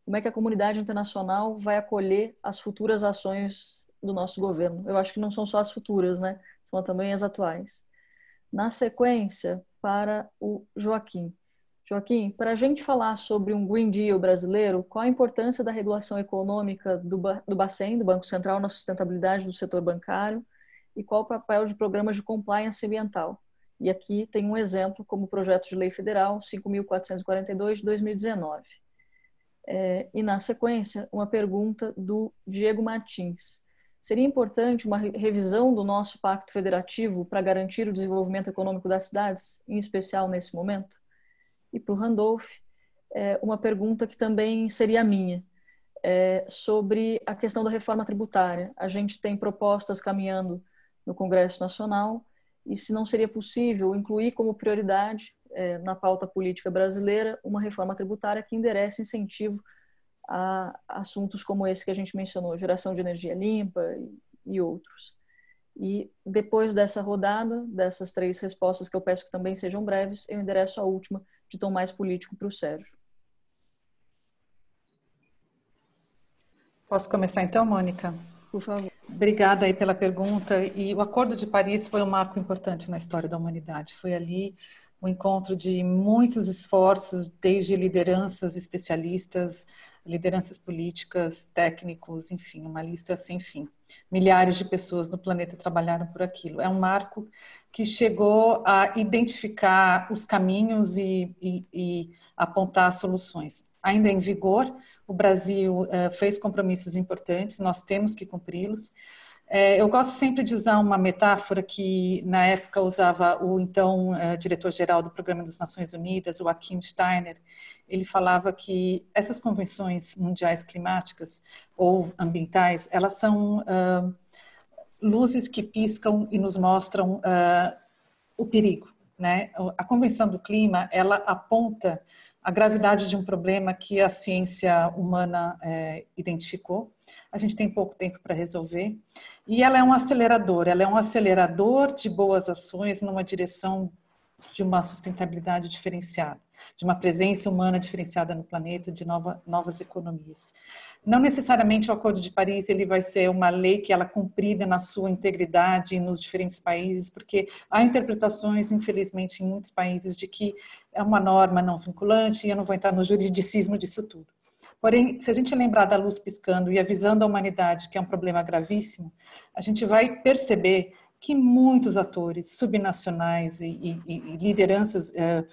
Como é que a comunidade internacional vai acolher as futuras ações do nosso governo? Eu acho que não são só as futuras, né? São também as atuais. Na sequência, para o Joaquim. Joaquim, para a gente falar sobre um Green Deal brasileiro, qual a importância da regulação econômica do, do Bacen, do Banco Central, na sustentabilidade do setor bancário e qual o papel de programas de compliance ambiental? E aqui tem um exemplo como o projeto de lei federal 5.442 de 2019. É, e na sequência, uma pergunta do Diego Martins. Seria importante uma revisão do nosso pacto federativo para garantir o desenvolvimento econômico das cidades, em especial nesse momento? E para o Randolph, é, uma pergunta que também seria minha, é, sobre a questão da reforma tributária. A gente tem propostas caminhando no Congresso Nacional, e se não seria possível incluir como prioridade é, na pauta política brasileira uma reforma tributária que enderece incentivo a assuntos como esse que a gente mencionou, geração de energia limpa e, e outros. E depois dessa rodada, dessas três respostas que eu peço que também sejam breves, eu endereço a última, de tom mais político, para o Sérgio. Posso começar então, Mônica? Por favor. Obrigada aí pela pergunta. E o Acordo de Paris foi um marco importante na história da humanidade. Foi ali o encontro de muitos esforços, desde lideranças especialistas, lideranças políticas, técnicos, enfim, uma lista sem fim. Milhares de pessoas no planeta trabalharam por aquilo. É um marco que chegou a identificar os caminhos e, e, e apontar soluções. Ainda em vigor, o Brasil uh, fez compromissos importantes, nós temos que cumpri-los. É, eu gosto sempre de usar uma metáfora que, na época, usava o então uh, diretor-geral do Programa das Nações Unidas, o Akim Steiner. Ele falava que essas convenções mundiais climáticas ou ambientais, elas são uh, luzes que piscam e nos mostram uh, o perigo. Né? A Convenção do Clima, ela aponta a gravidade de um problema que a ciência humana é, identificou. A gente tem pouco tempo para resolver. E ela é um acelerador, ela é um acelerador de boas ações numa direção de uma sustentabilidade diferenciada, de uma presença humana diferenciada no planeta, de nova, novas economias. Não necessariamente o Acordo de Paris ele vai ser uma lei que ela cumprida na sua integridade nos diferentes países, porque há interpretações, infelizmente, em muitos países de que é uma norma não vinculante e eu não vou entrar no juridicismo disso tudo. Porém, se a gente lembrar da luz piscando e avisando a humanidade que é um problema gravíssimo, a gente vai perceber que muitos atores subnacionais e, e, e lideranças eh,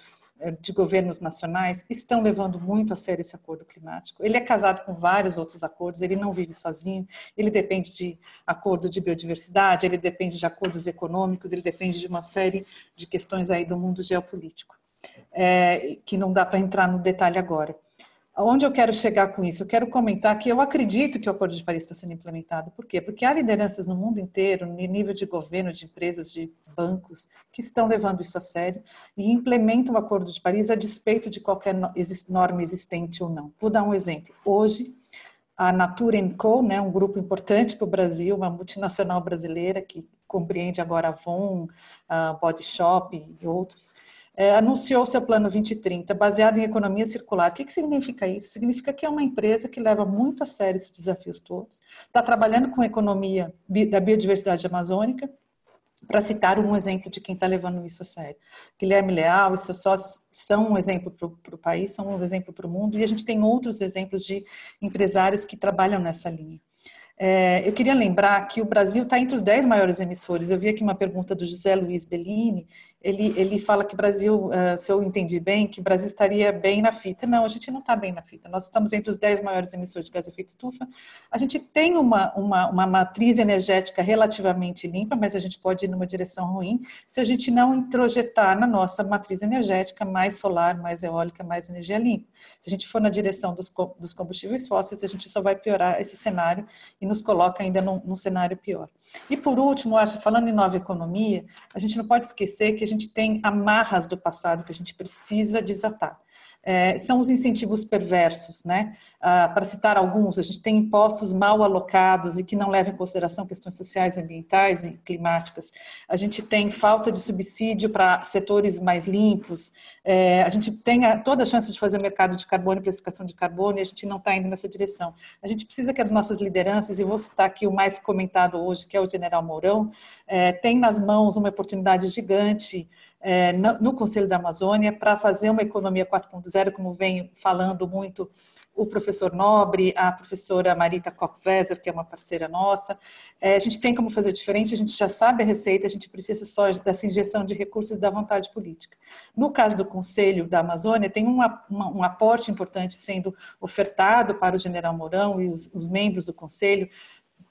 de governos nacionais estão levando muito a sério esse acordo climático. Ele é casado com vários outros acordos, ele não vive sozinho, ele depende de acordo de biodiversidade, ele depende de acordos econômicos, ele depende de uma série de questões aí do mundo geopolítico, é, que não dá para entrar no detalhe agora. Onde eu quero chegar com isso? Eu quero comentar que eu acredito que o Acordo de Paris está sendo implementado. Por quê? Porque há lideranças no mundo inteiro, no nível de governo, de empresas, de bancos, que estão levando isso a sério e implementam o Acordo de Paris a despeito de qualquer norma existente ou não. Vou dar um exemplo. Hoje, a Natura Co, né, um grupo importante para o Brasil, uma multinacional brasileira que compreende agora a Avon, a Body Shop e outros, é, anunciou seu plano 2030, baseado em economia circular. O que, que significa isso? Significa que é uma empresa que leva muito a sério esses desafios todos, está trabalhando com economia da biodiversidade amazônica, para citar um exemplo de quem está levando isso a sério. Guilherme Leal e seus sócios são um exemplo para o país, são um exemplo para o mundo, e a gente tem outros exemplos de empresários que trabalham nessa linha. É, eu queria lembrar que o Brasil está entre os 10 maiores emissores. Eu vi aqui uma pergunta do José Luiz Bellini. Ele, ele fala que o Brasil, uh, se eu entendi bem, que o Brasil estaria bem na fita. Não, a gente não está bem na fita. Nós estamos entre os 10 maiores emissores de gás de efeito estufa. A gente tem uma, uma, uma matriz energética relativamente limpa, mas a gente pode ir numa direção ruim se a gente não introjetar na nossa matriz energética mais solar, mais eólica, mais energia limpa. Se a gente for na direção dos, dos combustíveis fósseis, a gente só vai piorar esse cenário e nos coloca ainda num, num cenário pior. E por último, acho, falando em nova economia, a gente não pode esquecer que gente tem amarras do passado que a gente precisa desatar é, são os incentivos perversos, né? Ah, para citar alguns, a gente tem impostos mal alocados e que não levam em consideração questões sociais, ambientais e climáticas. A gente tem falta de subsídio para setores mais limpos. É, a gente tem a, toda a chance de fazer o mercado de carbono e precificação de carbono e a gente não está indo nessa direção. A gente precisa que as nossas lideranças, e vou citar aqui o mais comentado hoje, que é o General Mourão, é, tem nas mãos uma oportunidade gigante é, no Conselho da Amazônia para fazer uma economia 4.0, como vem falando muito o professor Nobre, a professora Marita Kochweser, que é uma parceira nossa. É, a gente tem como fazer diferente, a gente já sabe a receita, a gente precisa só dessa injeção de recursos da vontade política. No caso do Conselho da Amazônia, tem uma, uma, um aporte importante sendo ofertado para o general Mourão e os, os membros do Conselho,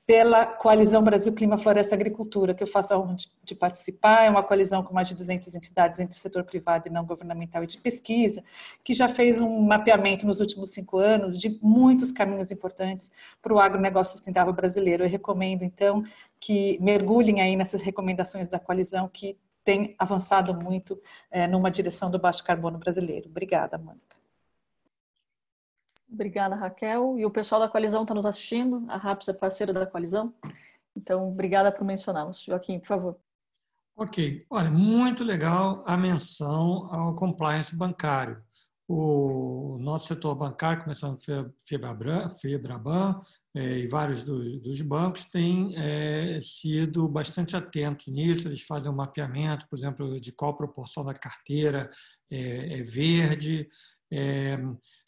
pela Coalizão Brasil Clima, Floresta Agricultura, que eu faço a honra de, de, participar. É uma coalizão com mais de 200 entidades entre o setor privado e não governamental e de pesquisa, que já fez um mapeamento nos últimos cinco anos de muitos caminhos importantes para o agronegócio sustentável brasileiro. Eu recomendo, então, que mergulhem aí nessas recomendações da coalizão, que tem avançado muito é, numa direção do baixo carbono brasileiro. Obrigada, Mônica. Obrigada, Raquel. E o pessoal da coalizão está nos assistindo. A RAPS é parceira da coalizão. Então, obrigada por mencioná-los. Joaquim, por favor. Ok. Olha, muito legal a menção ao compliance bancário. O nosso setor bancário, começando Febraban, é, e vários dos, dos bancos, têm é, sido bastante atentos nisso. Eles fazem um mapeamento, por exemplo, de qual proporção da carteira é, é verde, é,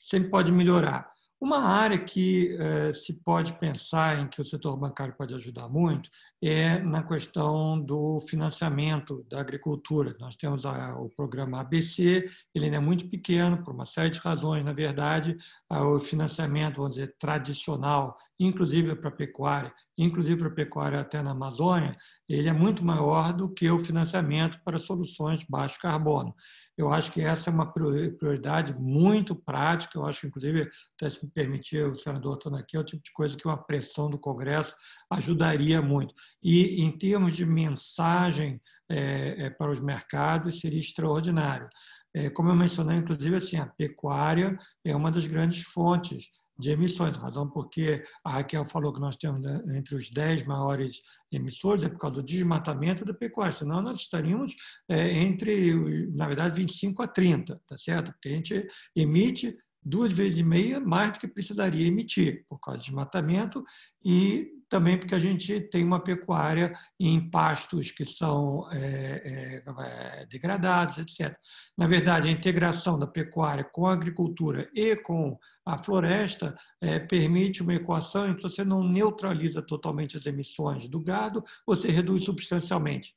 sempre pode melhorar. Uma área que eh, se pode pensar em que o setor bancário pode ajudar muito é na questão do financiamento da agricultura. Nós temos a, o programa ABC, ele ainda é muito pequeno, por uma série de razões, na verdade, o financiamento, vamos dizer, tradicional, inclusive para a pecuária, inclusive para a pecuária até na Amazônia, ele é muito maior do que o financiamento para soluções baixo carbono. Eu acho que essa é uma prioridade muito prática. Eu acho inclusive, até se me permitir, o senador estando aqui, é o tipo de coisa que uma pressão do Congresso ajudaria muito. E, em termos de mensagem é, é, para os mercados, seria extraordinário. É, como eu mencionei, inclusive, assim, a pecuária é uma das grandes fontes de emissões, razão porque a Raquel falou que nós temos né, entre os 10 maiores emissores, é por causa do desmatamento da pecuária, senão nós estaríamos é, entre, na verdade, 25 a 30, tá certo? Porque a gente emite duas vezes e meia mais do que precisaria emitir, por causa do desmatamento e também porque a gente tem uma pecuária em pastos que são é, é, degradados, etc. Na verdade, a integração da pecuária com a agricultura e com a floresta é, permite uma equação em que você não neutraliza totalmente as emissões do gado, você reduz substancialmente.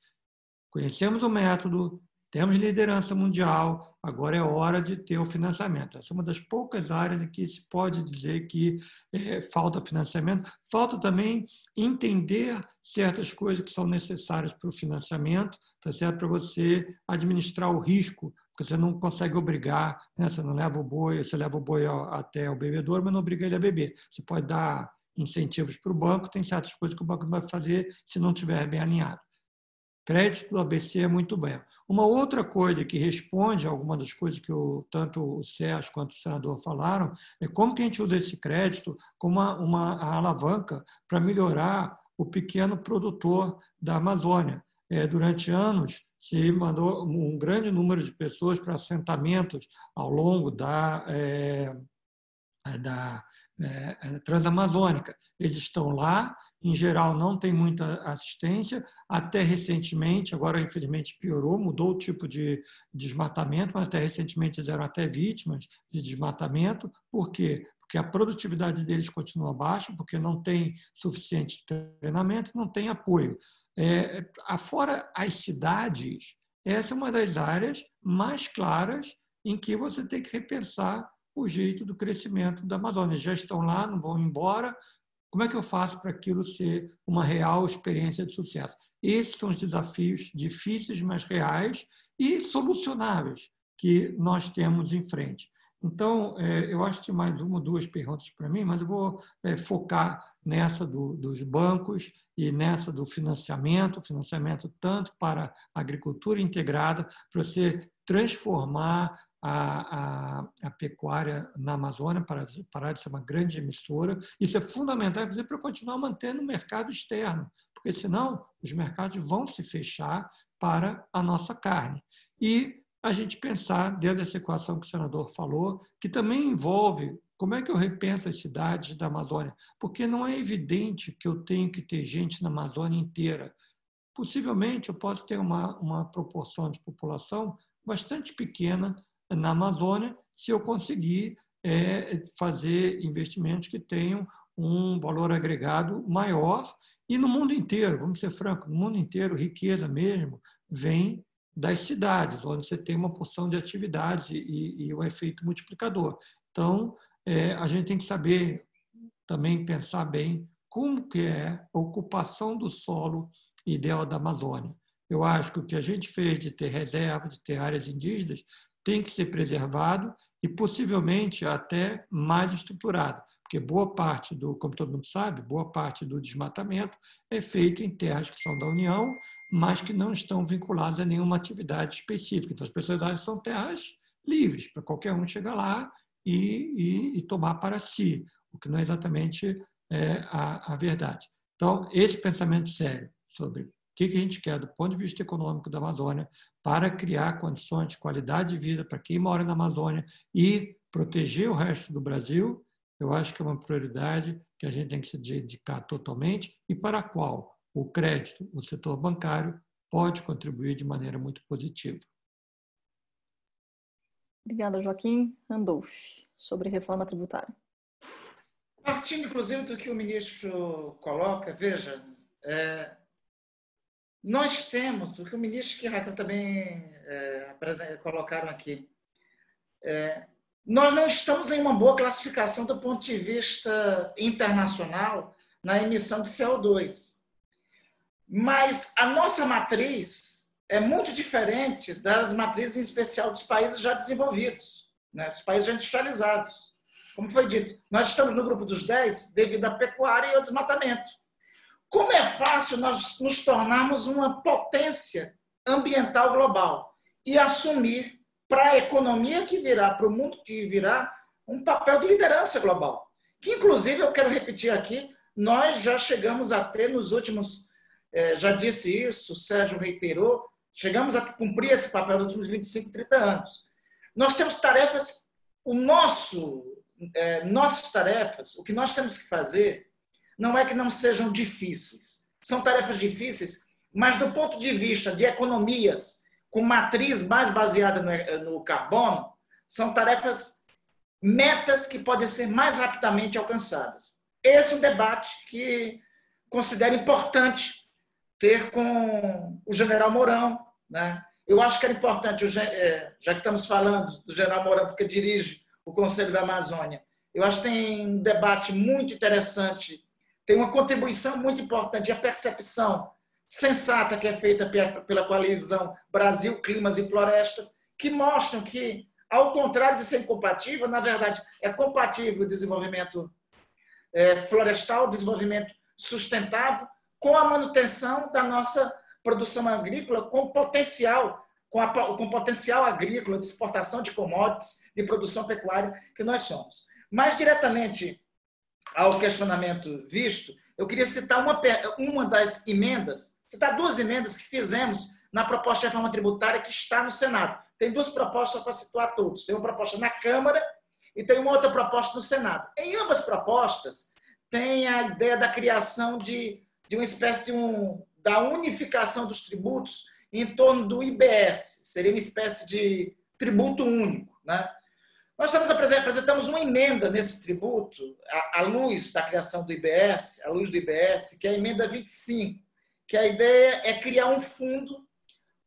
Conhecemos o método, temos liderança mundial, agora é hora de ter o financiamento. Essa é uma das poucas áreas em que se pode dizer que é, falta financiamento. Falta também entender certas coisas que são necessárias para o financiamento, tá para você administrar o risco porque você não consegue obrigar, né? você não leva o boi, você leva o boi até o bebedouro, mas não obriga ele a beber. Você pode dar incentivos para o banco, tem certas coisas que o banco vai fazer se não estiver bem alinhado. Crédito do ABC é muito bem. Uma outra coisa que responde a algumas das coisas que o, tanto o Sérgio quanto o senador falaram é como que a gente usa esse crédito como uma, uma alavanca para melhorar o pequeno produtor da Amazônia. É, durante anos, se mandou um grande número de pessoas para assentamentos ao longo da, é, da é, é, transamazônica. Eles estão lá, em geral não tem muita assistência, até recentemente, agora infelizmente piorou, mudou o tipo de desmatamento, mas até recentemente eles eram até vítimas de desmatamento. Por quê? Porque a produtividade deles continua baixa, porque não tem suficiente treinamento, não tem apoio. É, afora as cidades, essa é uma das áreas mais claras em que você tem que repensar o jeito do crescimento da Amazônia. Já estão lá, não vão embora. Como é que eu faço para aquilo ser uma real experiência de sucesso? Esses são os desafios difíceis, mas reais e solucionáveis que nós temos em frente. Então, é, eu acho que mais uma ou duas perguntas para mim, mas eu vou é, focar nessa do, dos bancos e nessa do financiamento, financiamento tanto para a agricultura integrada, para você transformar a, a, a, pecuária na Amazônia, parar de, parar de ser uma grande emissora. Isso é fundamental, inclusive, para continuar mantendo o mercado externo, porque senão os mercados vão se fechar para a nossa carne. E a gente pensar dentro dessa equação que o senador falou, que também envolve como é que eu repenso as cidades da Amazônia, porque não é evidente que eu tenho que ter gente na Amazônia inteira. Possivelmente eu posso ter uma, uma proporção de população bastante pequena na Amazônia se eu conseguir é, fazer investimentos que tenham um valor agregado maior. E no mundo inteiro, vamos ser francos, no mundo inteiro, riqueza mesmo vem das cidades, onde você tem uma porção de atividades e, e efeito multiplicador. Então, é, a gente tem que saber também pensar bem como que é a ocupação do solo ideal da Amazônia. Eu acho que o que a gente fez de ter reservas, de ter áreas indígenas, tem que ser preservado e possivelmente até mais estruturado, porque boa parte do, como todo mundo sabe, boa parte do desmatamento é feito em terras que são da União, mas que não estão vinculadas a nenhuma atividade específica. Então, as pessoas acham que são terras livres, para qualquer um chegar lá e, e, e, tomar para si, o que não é exatamente é, a, a verdade. Então, esse pensamento sério sobre o que a gente quer do ponto de vista econômico da Amazônia para criar condições de qualidade de vida para quem mora na Amazônia e proteger o resto do Brasil, eu acho que é uma prioridade que a gente tem que se dedicar totalmente e para a qual o crédito, o setor bancário, pode contribuir de maneira muito positiva. Obrigada, Joaquim. Randolph, sobre reforma tributária. Partindo, inclusive, do que o ministro coloca, veja, é, nós temos, o que o ministro que Raquel também é, colocaram aqui, é, nós não estamos em uma boa classificação do ponto de vista internacional na emissão de CO2. Mas a nossa matriz é muito diferente das matrizes, em especial dos países já desenvolvidos, né, dos países já industrializados. Como foi dito, nós estamos no grupo dos 10 devido à pecuária e ao desmatamento. Como é fácil nós nos tornarmos uma potência ambiental global e assumir para a economia que virá, para o mundo que virá, um papel de liderança global. Que, inclusive, eu quero repetir aqui, nós já chegamos a ter nos últimos, eh, já disse isso, o Sérgio reiterou, chegamos a cumprir esse papel nos últimos 25, 30 anos. Nós temos tarefas, o nosso, eh, nossas tarefas, o que nós temos que fazer não é que não sejam difíceis. São tarefas difíceis, mas do ponto de vista de economias com matriz mais baseada no, no carbono, são tarefas, metas que podem ser mais rapidamente alcançadas. Esse é um debate que considero importante ter com o general Mourão. Né? Eu acho que era importante, é, já que estamos falando do general Mourão, porque dirige o Conselho da Amazônia, eu acho que tem um debate muito interessante tem uma contribuição muito importante, a percepção sensata que é feita pela coalizão Brasil, Climas e Florestas, que mostram que, ao contrário de ser incompatível, na verdade, é compatível o desenvolvimento é, florestal, desenvolvimento sustentável, com a manutenção da nossa produção agrícola com potencial, com, a, com potencial agrícola de exportação de commodities, de produção pecuária que nós somos. Mais diretamente ao questionamento visto, eu queria citar uma, uma das emendas, citar duas emendas que fizemos na proposta de reforma tributária que está no Senado. Tem duas propostas para situar todos. Tem uma proposta na Câmara e tem uma outra proposta no Senado. Em ambas propostas, tem a ideia da criação de, de uma espécie de um, da unificação dos tributos em torno do IBS, seria uma espécie de tributo único. Né? Nós apresentamos uma emenda nesse tributo, à, à luz da criação do IBS, à luz do IBS, que é a emenda 25, que a ideia é criar um fundo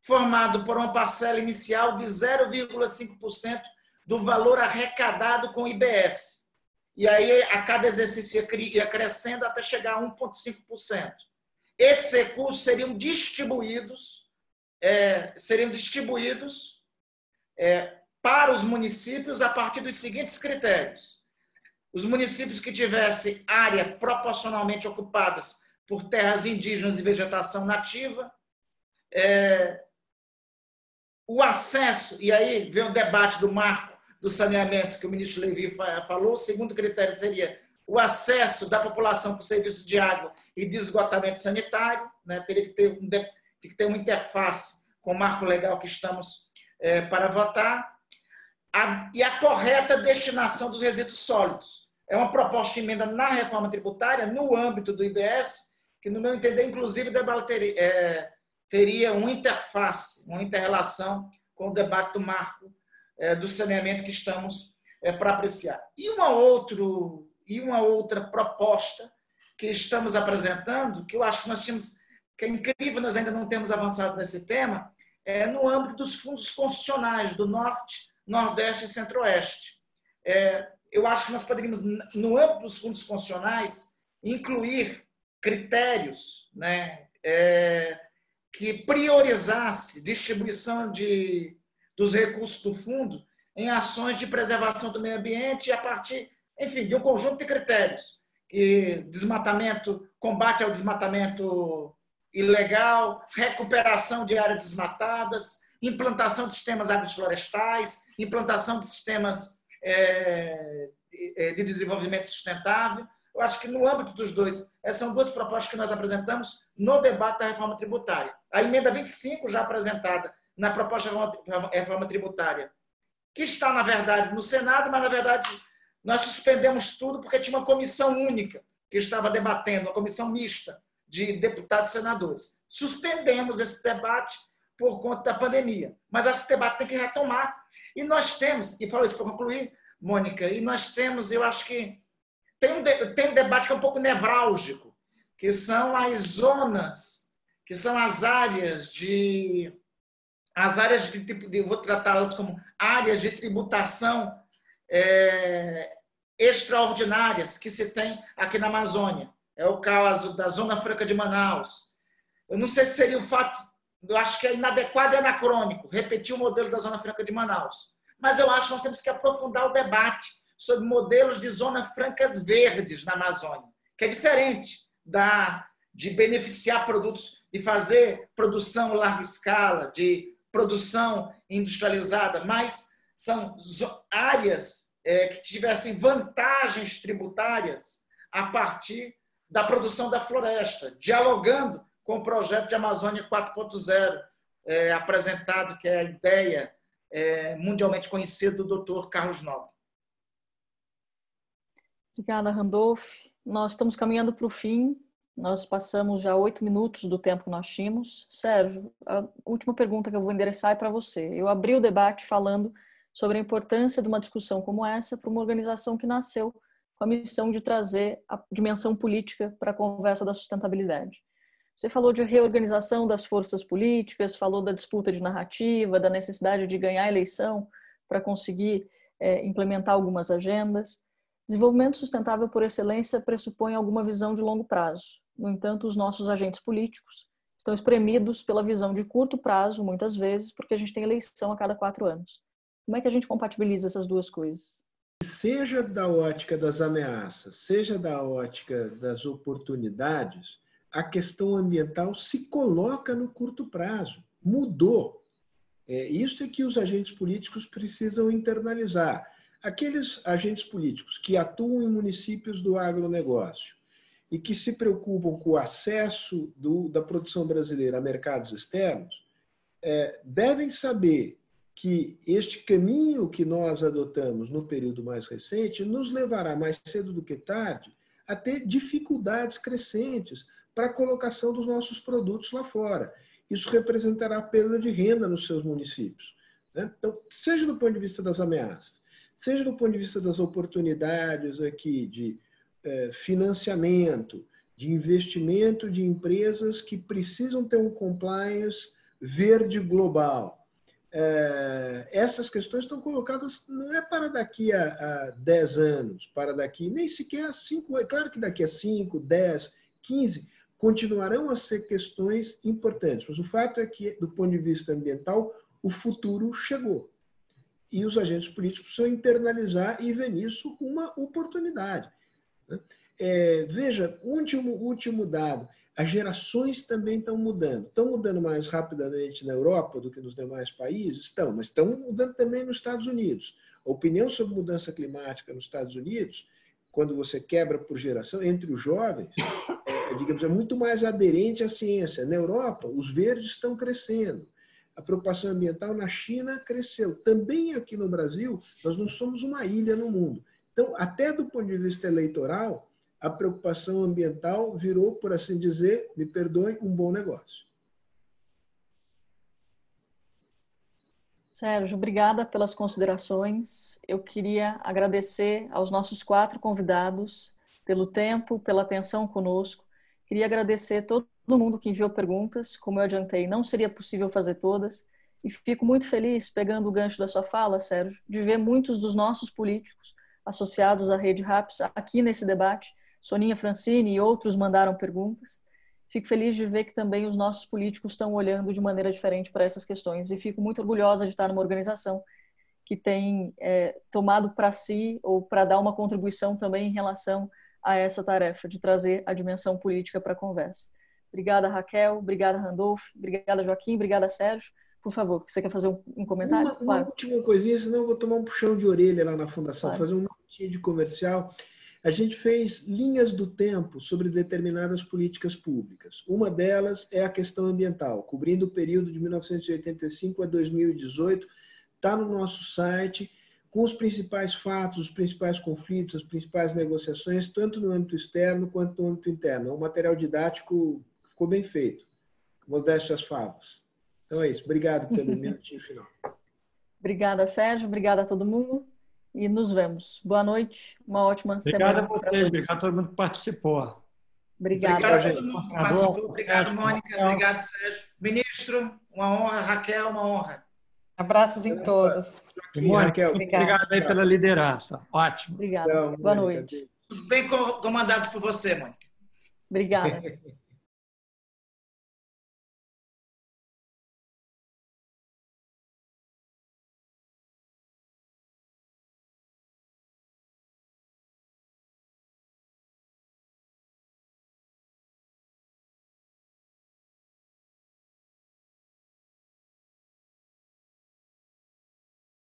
formado por uma parcela inicial de 0,5% do valor arrecadado com o IBS. E aí, a cada exercício ia crescendo até chegar a 1,5%. Esses recursos seriam distribuídos, é, seriam distribuídos é, para os municípios a partir dos seguintes critérios. Os municípios que tivessem área proporcionalmente ocupadas por terras indígenas e vegetação nativa, é, o acesso, e aí vem o debate do marco do saneamento que o ministro Levi falou, o segundo critério seria o acesso da população para o serviço de água e de esgotamento sanitário, né? teria que ter, um, tem que ter uma interface com o marco legal que estamos é, para votar, a, e a correta destinação dos resíduos sólidos. É uma proposta de emenda na reforma tributária, no âmbito do IBS, que, no meu entender, inclusive, debateria, é, teria uma interface, uma interrelação com o debate do marco é, do saneamento que estamos é, para apreciar. E uma outro e uma outra proposta que estamos apresentando, que eu acho que nós tínhamos, que é incrível, nós ainda não temos avançado nesse tema, é no âmbito dos fundos constitucionais do Norte, Nordeste e Centro-Oeste. É, eu acho que nós poderíamos, no âmbito dos fundos constitucionais, incluir critérios né, é, que priorizasse distribuição de, dos recursos do fundo em ações de preservação do meio ambiente a partir enfim, de um conjunto de critérios, que desmatamento, combate ao desmatamento ilegal, recuperação de áreas desmatadas, implantação de sistemas agroflorestais, implantação de sistemas é, de desenvolvimento sustentável. Eu acho que no âmbito dos dois, essas são duas propostas que nós apresentamos no debate da reforma tributária. A emenda 25, já apresentada na proposta da reforma tributária, que está, na verdade, no Senado, mas, na verdade, nós suspendemos tudo porque tinha uma comissão única que estava debatendo, uma comissão mista de deputados e senadores. Suspendemos esse debate por conta da pandemia. Mas esse debate tem que retomar. E nós temos, e falo isso para concluir, Mônica, e nós temos, eu acho que tem um, tem um debate que é um pouco nevrálgico, que são as zonas, que são as áreas de. As áreas de, de vou tratá-las como áreas de tributação é, extraordinárias que se tem aqui na Amazônia. É o caso da Zona Franca de Manaus. Eu não sei se seria o fato, eu acho que é inadequado e anacrônico repetir o modelo da Zona Franca de Manaus. Mas eu acho que nós temos que aprofundar o debate sobre modelos de zonas francas verdes na Amazônia, que é diferente da de beneficiar produtos, de fazer produção larga escala, de produção industrializada, mas são áreas é, que tivessem vantagens tributárias a partir da produção da floresta, dialogando com o projeto de Amazônia 4.0, é, apresentado, que é a ideia é, mundialmente conhecida do Dr. Carlos Nobre. Obrigada, Randolph. Nós estamos caminhando para o fim. Nós passamos já oito minutos do tempo que nós tínhamos. Sérgio, a última pergunta que eu vou endereçar é para você. Eu abri o debate falando sobre a importância de uma discussão como essa para uma organização que nasceu com a missão de trazer a dimensão política para a conversa da sustentabilidade. Você falou de reorganização das forças políticas, falou da disputa de narrativa, da necessidade de ganhar a eleição para conseguir é, implementar algumas agendas. Desenvolvimento sustentável por excelência pressupõe alguma visão de longo prazo. No entanto, os nossos agentes políticos estão espremidos pela visão de curto prazo, muitas vezes, porque a gente tem eleição a cada quatro anos. Como é que a gente compatibiliza essas duas coisas? Seja da ótica das ameaças, seja da ótica das oportunidades, a questão ambiental se coloca no curto prazo. Mudou. É, isso é que os agentes políticos precisam internalizar. Aqueles agentes políticos que atuam em municípios do agronegócio e que se preocupam com o acesso do, da produção brasileira a mercados externos, é, devem saber que este caminho que nós adotamos no período mais recente nos levará mais cedo do que tarde a ter dificuldades crescentes para a colocação dos nossos produtos lá fora. Isso representará perda de renda nos seus municípios. Né? Então, seja do ponto de vista das ameaças, seja do ponto de vista das oportunidades aqui de eh, financiamento, de investimento de empresas que precisam ter um compliance verde global, é, essas questões estão colocadas, não é para daqui a, a 10 anos, para daqui, nem sequer a 5, é claro que daqui a 5, 10, 15, continuarão a ser questões importantes, mas o fato é que, do ponto de vista ambiental, o futuro chegou. E os agentes políticos precisam internalizar e ver nisso uma oportunidade. Né? É, veja, último, último dado. As gerações também estão mudando. Estão mudando mais rapidamente na Europa do que nos demais países? Estão, mas estão mudando também nos Estados Unidos. A opinião sobre mudança climática nos Estados Unidos, quando você quebra por geração, entre os jovens, digamos, é muito mais aderente à ciência. Na Europa, os verdes estão crescendo. A preocupação ambiental na China cresceu. Também aqui no Brasil, nós não somos uma ilha no mundo. Então, até do ponto de vista eleitoral, a preocupação ambiental virou, por assim dizer, me perdoem, um bom negócio. Sérgio, obrigada pelas considerações. Eu queria agradecer aos nossos quatro convidados pelo tempo, pela atenção conosco. Queria agradecer todo mundo que enviou perguntas. Como eu adiantei, não seria possível fazer todas. E fico muito feliz, pegando o gancho da sua fala, Sérgio, de ver muitos dos nossos políticos associados à Rede RAPS aqui nesse debate Soninha Francini e outros mandaram perguntas. Fico feliz de ver que também os nossos políticos estão olhando de maneira diferente para essas questões e fico muito orgulhosa de estar numa organização que tem é, tomado para si ou para dar uma contribuição também em relação a essa tarefa de trazer a dimensão política para a conversa. Obrigada, Raquel. Obrigada, Randolph. Obrigada, Joaquim. Obrigada, Sérgio. Por favor, você quer fazer um, um comentário? Uma, uma claro. última coisinha, senão eu vou tomar um puxão de orelha lá na Fundação, claro. fazer um minutinho de comercial a gente fez linhas do tempo sobre determinadas políticas públicas. Uma delas é a questão ambiental, cobrindo o período de 1985 a 2018, está no nosso site, com os principais fatos, os principais conflitos, as principais negociações, tanto no âmbito externo quanto no âmbito interno. É um material didático ficou bem feito. Modéstia as favas. Então é isso. Obrigado pelo minutinho (laughs) final. Obrigada, Sérgio. Obrigada a todo mundo e nos vemos. Boa noite, uma ótima obrigado semana. Obrigado a vocês, obrigado a todo mundo que participou. Obrigada. Obrigado a todo mundo que participou. Obrigado, Mônica. Obrigado, Sérgio. Ministro, uma honra. Raquel, uma honra. Abraços em todos. Mônica, obrigado aí pela liderança. Ótimo. Obrigada. Boa noite. Bem comandados por você, Mônica. Obrigada. (laughs)